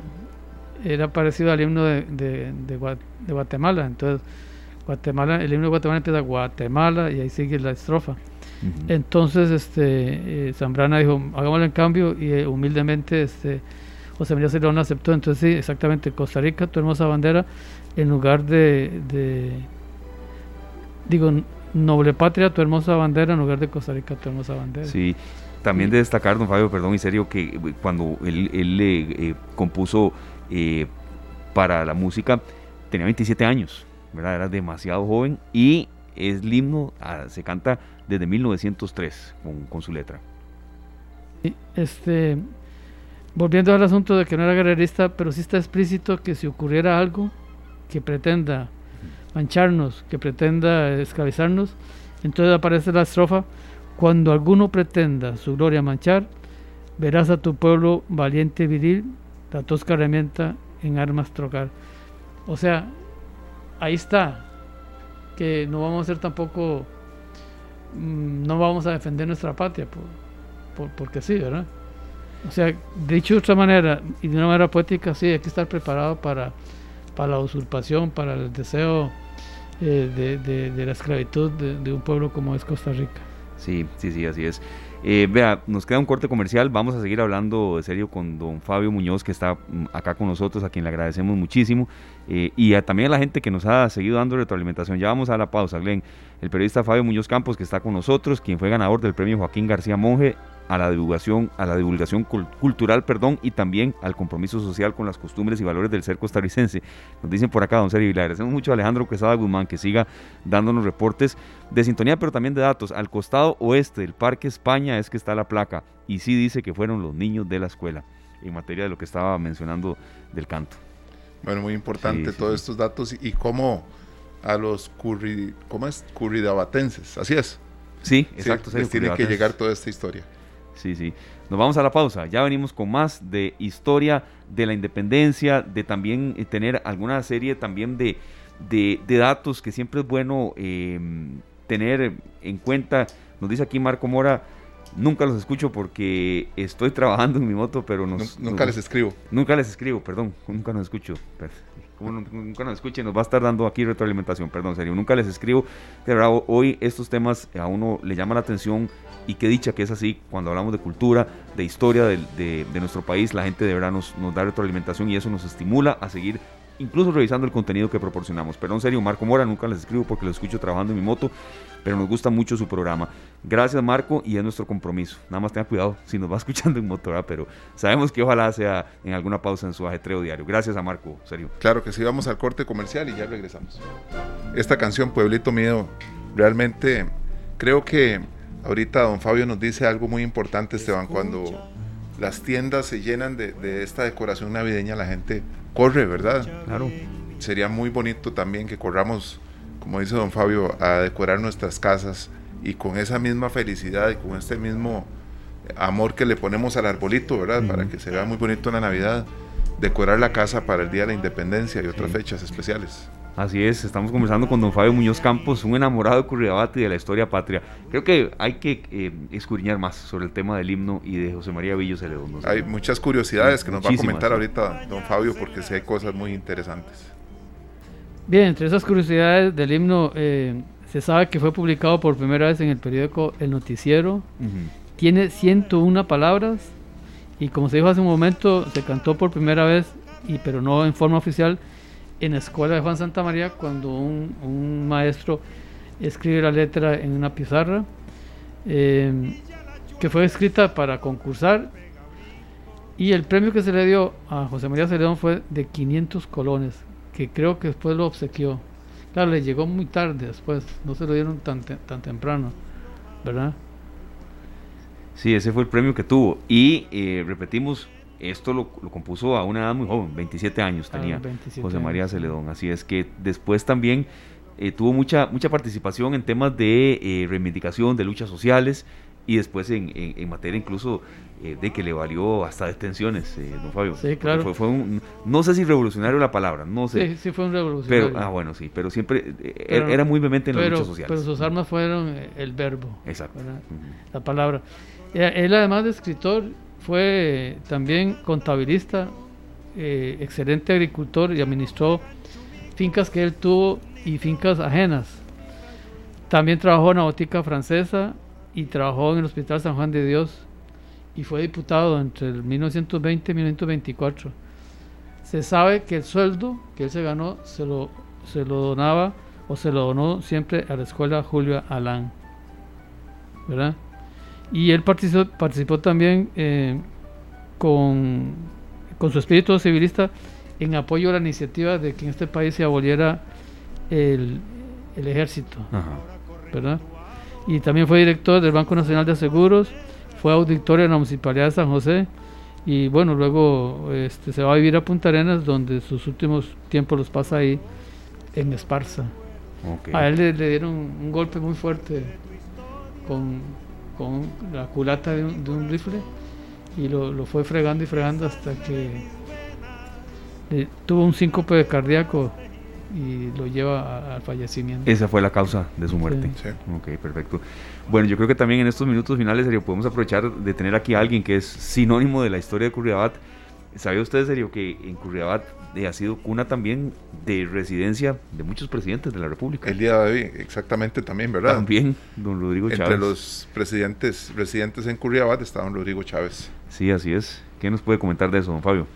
era parecido al himno de, de, de, de Guatemala. Entonces, Guatemala, el himno de Guatemala empieza Guatemala y ahí sigue la estrofa. Uh -huh. Entonces, este, eh, Zambrana dijo, hagámoslo en cambio y eh, humildemente este, José María Celedón aceptó. Entonces, sí, exactamente, Costa Rica, tu hermosa bandera, en lugar de, de digo, noble patria, tu hermosa bandera, en lugar de Costa Rica, tu hermosa bandera. Sí, también de destacar, don Fabio, perdón, en serio, que eh, cuando él, él eh, compuso eh, para la música, tenía 27 años, Era demasiado joven y es el himno, ah, se canta desde 1903 con, con su letra. Este, volviendo al asunto de que no era guerrerista, pero sí está explícito que si ocurriera algo que pretenda mancharnos, que pretenda esclavizarnos, entonces aparece la estrofa, cuando alguno pretenda su gloria manchar, verás a tu pueblo valiente viril, la tosca herramienta en armas trocar. O sea, ahí está, que no vamos a ser tampoco, mm, no vamos a defender nuestra patria, por, por- porque sí, ¿verdad? O sea, dicho de otra manera, y de una manera poética, sí, hay que estar preparado para, para la usurpación, para el deseo eh, de, de- de la esclavitud de, de un pueblo como es Costa Rica. Sí, sí, sí, así es. Eh, vea, nos queda un corte comercial. Vamos a seguir hablando de serio con don Fabio Muñoz, que está mm, acá con nosotros, a quien le agradecemos muchísimo. Eh, y también a la gente que nos ha seguido dando retroalimentación. Ya vamos a la pausa, Glenn. El periodista Fabio Muñoz Campos, que está con nosotros, quien fue ganador del premio Joaquín García Monge a la divulgación, a la divulgación cul- cultural, perdón, y también al compromiso social con las costumbres y valores del ser costarricense. Nos dicen por acá, don Sergio, y le agradecemos mucho a Alejandro Quesada Guzmán que siga dándonos reportes de sintonía, pero también de datos. Al costado oeste del Parque España es que está la placa, y sí dice que fueron los niños de la escuela, en materia de lo que estaba mencionando del canto. Bueno, muy importante Sí, sí, todos sí. estos datos y, y cómo a los curri, ¿cómo es? curridabatenses, así es. Sí, Sí, exacto. les Sergio, tiene que llegar toda esta historia. Sí, sí. Nos vamos a la pausa. Ya venimos con más de historia de la independencia, de también eh, tener alguna serie también de, de, de datos que siempre es bueno eh, tener en cuenta. Nos dice aquí Marco Mora, nunca los escucho porque estoy trabajando en mi moto, pero nos, Nun- Nunca nos- les escribo. Nunca les escribo, perdón, nunca nos escucho. Como nunca nos escuchen, nos va a estar dando aquí retroalimentación, perdón, serio. Nunca les escribo. De verdad, ho- hoy estos temas a uno le llama la atención y qué dicha que es así. Cuando hablamos de cultura, de historia de, de nuestro país, la gente de verdad nos, nos da retroalimentación y eso nos estimula a seguir incluso revisando el contenido que proporcionamos. Pero en serio, Marco Mora, nunca les escribo porque lo escucho trabajando en mi moto, pero nos gusta mucho su programa. Gracias Marco y es nuestro compromiso. Nada más tenga cuidado si nos va escuchando en moto, ¿verdad? pero sabemos que ojalá sea en alguna pausa en su ajetreo diario. Gracias a Marco, serio. Claro que sí, vamos al corte comercial y ya regresamos. Esta canción, Pueblito Mío, realmente creo que ahorita don Fabio nos dice algo muy importante, Esteban, cuando las tiendas se llenan de, de esta decoración navideña, la gente corre, ¿verdad? Claro. Sería muy bonito también que corramos, como dice don Fabio, a decorar nuestras casas y con esa misma felicidad y con este mismo amor que le ponemos al arbolito, ¿verdad? Para que se vea muy bonito en la Navidad, decorar la casa para el Día de la Independencia y otras fechas especiales. Así es, estamos conversando con don Fabio Muñoz Campos, un enamorado de Curridabat y de la historia patria. Creo que hay que eh, escudriñar más sobre el tema del himno y de José María Villo Celedón. ¿no? Hay muchas curiosidades que nos va a comentar sí. ahorita don Fabio porque sí hay cosas muy interesantes. Bien, entre esas curiosidades del himno, eh, se sabe que fue publicado por primera vez en el periódico El Noticiero. Ujú. Tiene 101 palabras y como se dijo hace un momento, se cantó por primera vez, y, pero no en forma oficial, en la escuela de Juan Santa María cuando un, maestro escribe la letra en una pizarra eh, que fue escrita para concursar y el premio que se le dio a José María Celedón fue de 500 colones, que creo que después lo obsequió. Claro, le llegó muy tarde después, no se lo dieron tan, te- tan temprano, ¿verdad? Sí, ese fue el premio que tuvo. Y eh, repetimos, esto lo, lo compuso a una edad muy joven, 27 años Ah, tenía 27 José María años. Celedón. Así es que después también eh, tuvo mucha, mucha participación en temas de eh, reivindicación, de luchas sociales y después en, en- en materia incluso eh, de que le valió hasta detenciones, eh, don Fabio. Sí, claro. Fue, fue un, no sé si revolucionario la palabra, no sé. Sí, sí fue un revolucionario. Pero, ah, bueno, sí, pero siempre Pero- era muy vehemente en las pero, luchas sociales. pero sus armas fueron el verbo, Exacto. la palabra. Él además de escritor fue también contabilista, eh, excelente agricultor y administró fincas que él tuvo y fincas ajenas. También trabajó en la botica francesa y trabajó en el Hospital San Juan de Dios y fue diputado entre el 1920 y 1924. Se sabe que el sueldo que él se ganó se lo, se lo donaba o se lo donó siempre a la escuela Julio Alán. ¿Verdad? Y él participó, participó también eh, con, con su espíritu civilista en apoyo a la iniciativa de que en este país se aboliera el, el ejército. Ajá. ¿verdad? Y también fue director del Banco Nacional de Seguros, fue auditorio en la Municipalidad de San José y bueno, luego este, se va a vivir a Punta Arenas donde sus últimos tiempos los pasa ahí en Esparza. A él le, le dieron un golpe muy fuerte con, con la culata de un, de un rifle y lo, lo fue fregando y fregando hasta que le- tuvo un síncope de cardíaco y lo lleva a- al fallecimiento. Esa fue la causa de su muerte. Sí. Ok, perfecto. Bueno, yo creo que también en estos minutos finales, serio, podemos aprovechar de tener aquí a alguien que es sinónimo de la historia de Curriabat. ¿Sabía usted, serio, que en Curriabat eh, ha sido cuna también de residencia de muchos presidentes de la República? El día de hoy, exactamente también, ¿verdad? También, don Rodrigo Entre Chávez. los presidentes residentes en Curriabat está don Rodrigo Chávez. Sí, así es. ¿Qué nos puede comentar de eso, don Fabio?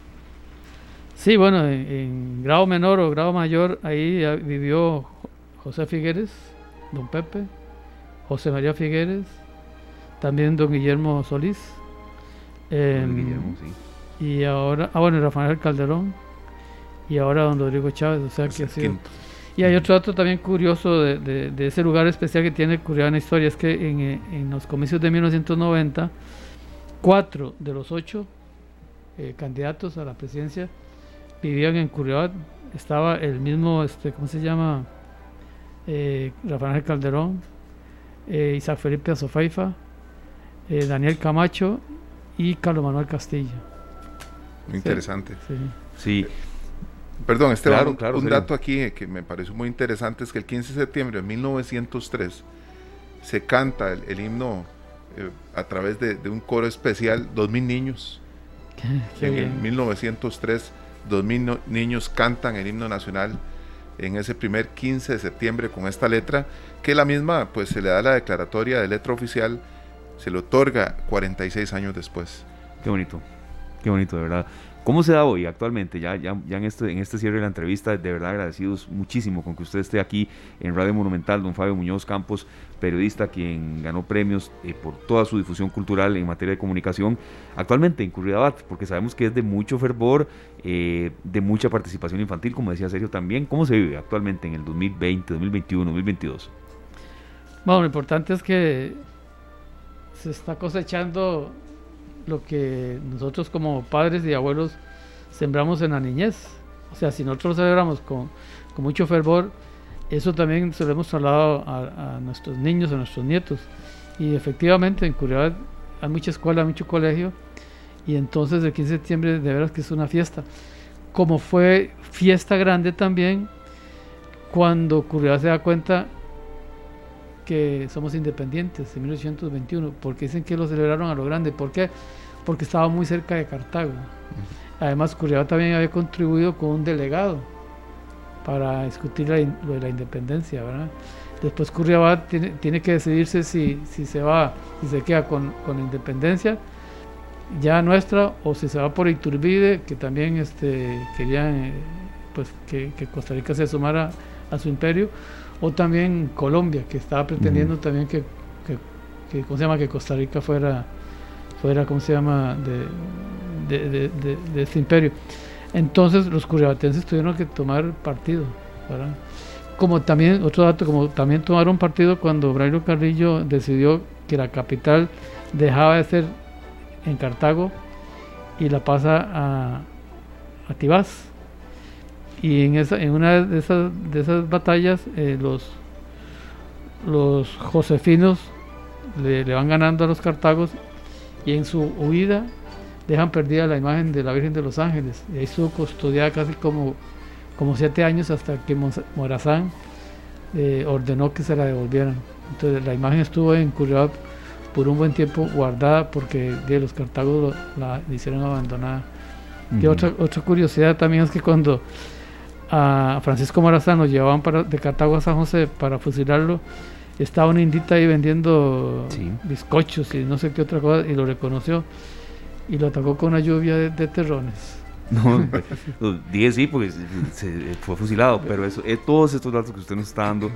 Sí, bueno, en, en grado menor o grado mayor, ahí vivió Jo- José Figueres, don Pepe, José María Figueres, también don Guillermo Solís. Don em, Guillermo, sí. Y ahora, ah bueno, Rafael Calderón. Y ahora don Rodrigo Chávez, o sea que ha sido... Y hay otro dato también curioso de, de- de ese lugar especial que tiene Curriada Historia, es que en, eh, en los comicios de 1990, cuatro de los ocho eh, candidatos a la presidencia vivían en Curriada. Estaba el mismo, este, ¿cómo se llama? Eh, Rafael Calderón, eh, Isaac Felipe Azofeifa, eh, Daniel Camacho y Carlos Manuel Castillo. Muy interesante. Sí. Sí, Perdón, Esteban, Claro, un- claro, un serio. dato aquí eh, que me pareció muy interesante es que el 15 de septiembre de 1903 se canta el, el himno eh, a través de, de un coro especial, 2.000 niños. Qué en bien. 1903, 2.000 no- niños cantan el himno nacional en ese primer 15 de septiembre con esta letra, que la misma, pues se le da la declaratoria de letra oficial, se le otorga 46 años después. Qué bonito, qué bonito, de verdad. ¿Cómo se da hoy actualmente? Ya, ya, ya en, este, en este cierre de la entrevista, de verdad agradecidos muchísimo con que usted esté aquí en Radio Monumental, don Fabio Muñoz Campos, periodista quien ganó premios eh, por toda su difusión cultural en materia de comunicación, actualmente en Curridabat, porque sabemos que es de mucho fervor, eh, de mucha participación infantil, como decía Sergio también. ¿Cómo se vive actualmente en el 2020, 2021, 2022? Bueno, lo importante es que se está cosechando lo que nosotros como padres y abuelos sembramos en la niñez. O sea, si nosotros lo celebramos con, con mucho fervor, eso también se lo hemos trasladado a, nuestros niños, a nuestros nietos. Y efectivamente en Curiosidad hay mucha escuela, mucho colegio, y entonces el 15 de septiembre de veras que es una fiesta. Como fue fiesta grande también, cuando Curiosidad se da cuenta que somos independientes en 1821, porque dicen que lo celebraron a lo grande. ¿Por qué? Porque estaba muy cerca de Cartago. Además, Curriaba también había contribuido con un delegado para discutir la lo de la independencia, ¿verdad? Después Curriaba tiene, tiene que decidirse si, si se va, si se queda con, con la independencia ya nuestra o si se va por Iturbide, que también este, querían eh, pues, que, que Costa Rica se sumara a su imperio, o también Colombia, que estaba pretendiendo también que, que, que, ¿cómo se llama? que Costa Rica fuera, fuera ¿cómo se llama?, de, de, de- de- de este imperio. Entonces los curiabatenses tuvieron que tomar partido, ¿verdad? Como también, otro dato, como también tomaron partido cuando Braulio Carrillo decidió que la capital dejaba de ser en Cartago y la pasa a, a Tibás. Y en, esa, en una de esas, de esas batallas, eh, los, los josefinos le, le van ganando a los cartagos y en su huida dejan perdida la imagen de la Virgen de los Ángeles. Y ahí estuvo custodiada casi como, como siete años hasta que Morazán eh, ordenó que se la devolvieran. Entonces la imagen estuvo en Curridabat por un buen tiempo guardada porque de los cartagos lo- la hicieron abandonada. Y otra, otra curiosidad también es que cuando a Francisco Morazán lo llevaban para, de Cartago a San José para fusilarlo, estaba una indita ahí vendiendo Sí. bizcochos y no sé qué otra cosa y lo reconoció y lo atacó con una lluvia de, de terrones. No, dije sí porque se, fue fusilado, pero eso, eh, todos estos datos que usted nos está dando,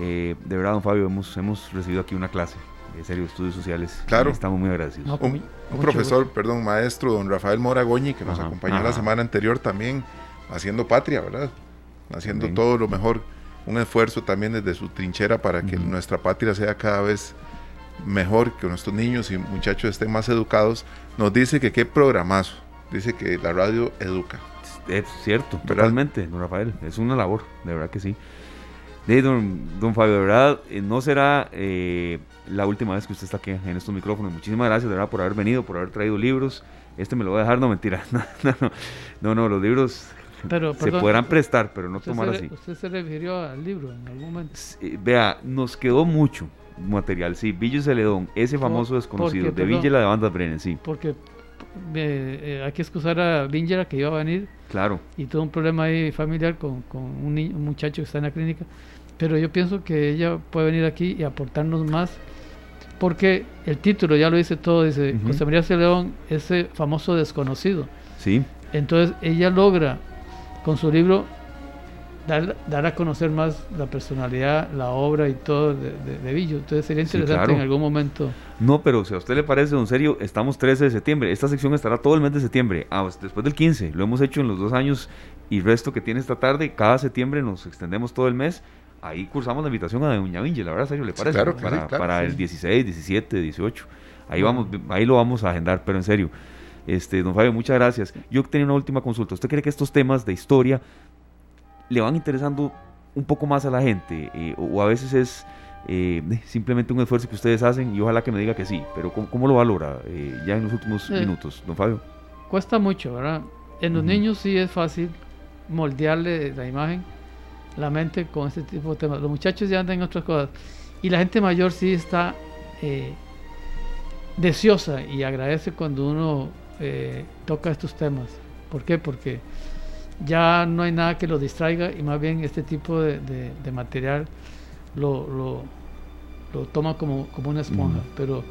eh, de verdad, don Fabio, hemos, hemos recibido aquí una clase, en serio, estudios sociales. Claro. estamos muy agradecidos. No, Un, un profesor, gusto. perdón, maestro, don Rafael Mora Goñi, que nos Ajá, acompañó ajá. la semana anterior también, haciendo patria, ¿verdad? Haciendo todo lo mejor, un esfuerzo también desde su trinchera para que nuestra patria sea cada vez mejor, que nuestros niños y muchachos estén más educados. Nos dice que qué programazo, dice que la radio educa. Es cierto, ¿Verdad? totalmente, don Rafael. Es una labor, de verdad que sí. De don, don Fabio, de verdad, eh, no será eh, la última vez que usted está aquí en estos micrófonos. Muchísimas gracias, de verdad, por haber venido, por haber traído libros. Este me lo voy a dejar, no mentira. No, no, no, no, no, los libros Pero, se perdón, podrán prestar, pero no tomar se, así. usted se refirió al libro en algún momento. Eh, vea, nos quedó mucho material, sí. Villo Celedón, ese famoso desconocido, porque, de perdón. Villa la de Bandas Brenes, sí, Porque eh, eh, hay que excusar a Vinger que iba a venir claro. y tuvo un problema ahí familiar con, con un, ni- un muchacho que está en la clínica. Pero yo pienso que ella puede venir aquí y aportarnos más, porque el título ya lo dice todo, dice Ujú. José María León, ese famoso desconocido. Sí, Entonces ella logra con su libro dar, dar a conocer más la personalidad, la obra y todo de, de, de Villo. Entonces sería Sí, interesante claro. en algún momento. No, pero si a usted le parece, don Serio, estamos 13 de septiembre. Esta sección estará todo el mes de septiembre, ah, pues, después del 15. Lo hemos hecho en los dos años y resto que tiene esta tarde. Cada septiembre nos extendemos todo el mes. Ahí cursamos la invitación a Doña Vinge, la verdad, Serio, ¿le Sí, parece? claro que para sí, claro para que el sí. 16, 17, 18. Ahí, vamos, ahí lo vamos a agendar, pero en serio. Este, don Fabio, muchas gracias. Yo tenía una última consulta. ¿Usted cree que estos temas de historia le van interesando un poco más a la gente? Eh, o, a veces es eh, simplemente un esfuerzo que ustedes hacen y ojalá que me diga que sí. Pero ¿cómo, cómo lo valora eh, ya en los últimos minutos, don Fabio? Cuesta mucho, ¿verdad? En los Ujú. niños sí es fácil moldearle la imagen, la mente con este tipo de temas. Los muchachos ya andan en otras cosas. Y la gente mayor sí está deseosa y agradece cuando uno eh, toca estos temas. ¿Por qué? Porque ya no hay nada que los distraiga y más bien este tipo de, de- de material lo, lo, lo toma como, como una esponja. Ujú. Pero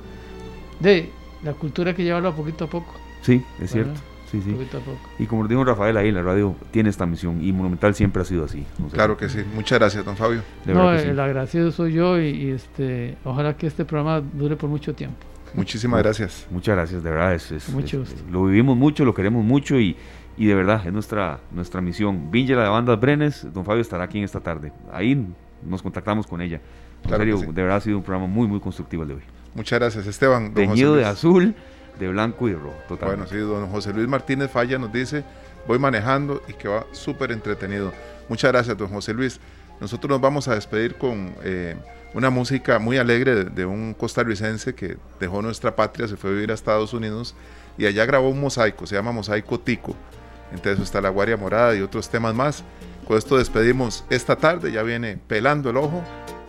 de la cultura hay que llevarla poquito a poco. Sí, es ¿verdad? cierto. Sí, sí. Poquito a poco. Y como nos dijo Rafael ahí, la radio tiene esta misión y Monumental siempre ha sido así. O sea, Claro que sí. Muchas gracias, don Fabio. de no, sí. el agradecido soy yo y, y, este, ojalá que este programa dure por mucho tiempo. Muchísimas gracias. Muchas gracias, de verdad. Es, es- Mucho es- gusto. lo vivimos mucho, lo queremos mucho y, y de verdad es nuestra, nuestra misión. Villa la de Bandas Brenes, don Fabio estará aquí en esta tarde. Ahí nos contactamos con ella. En Claro que serio, sí. de verdad ha sido un programa muy, muy constructivo el de hoy. Muchas gracias, Esteban. Teñido de azul, de blanco y de rojo. Bueno, Totalmente. sí, don José Luis Martínez Falla nos dice, voy manejando y que va súper entretenido. Muchas gracias, don José Luis. Nosotros nos vamos a despedir con eh, una música muy alegre de, de un costarricense que dejó nuestra patria, se fue a vivir a Estados Unidos y allá grabó un mosaico, se llama Mosaico Tico. Entre eso está La Guardia Morada y otros temas más. Con esto despedimos esta tarde, ya viene pelando el ojo.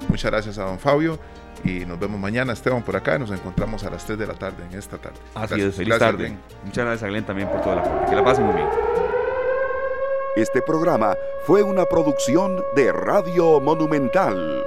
Muchas gracias a don Fabio y nos vemos mañana, Esteban, por acá. Nos encontramos a las 3 de la tarde en esta tarde. Así Gracias. es, feliz Gracias, tarde. Glenn. Muchas gracias a Glenn también por todo el aporte. Que la pasen muy bien. Este programa fue una producción de Radio Monumental.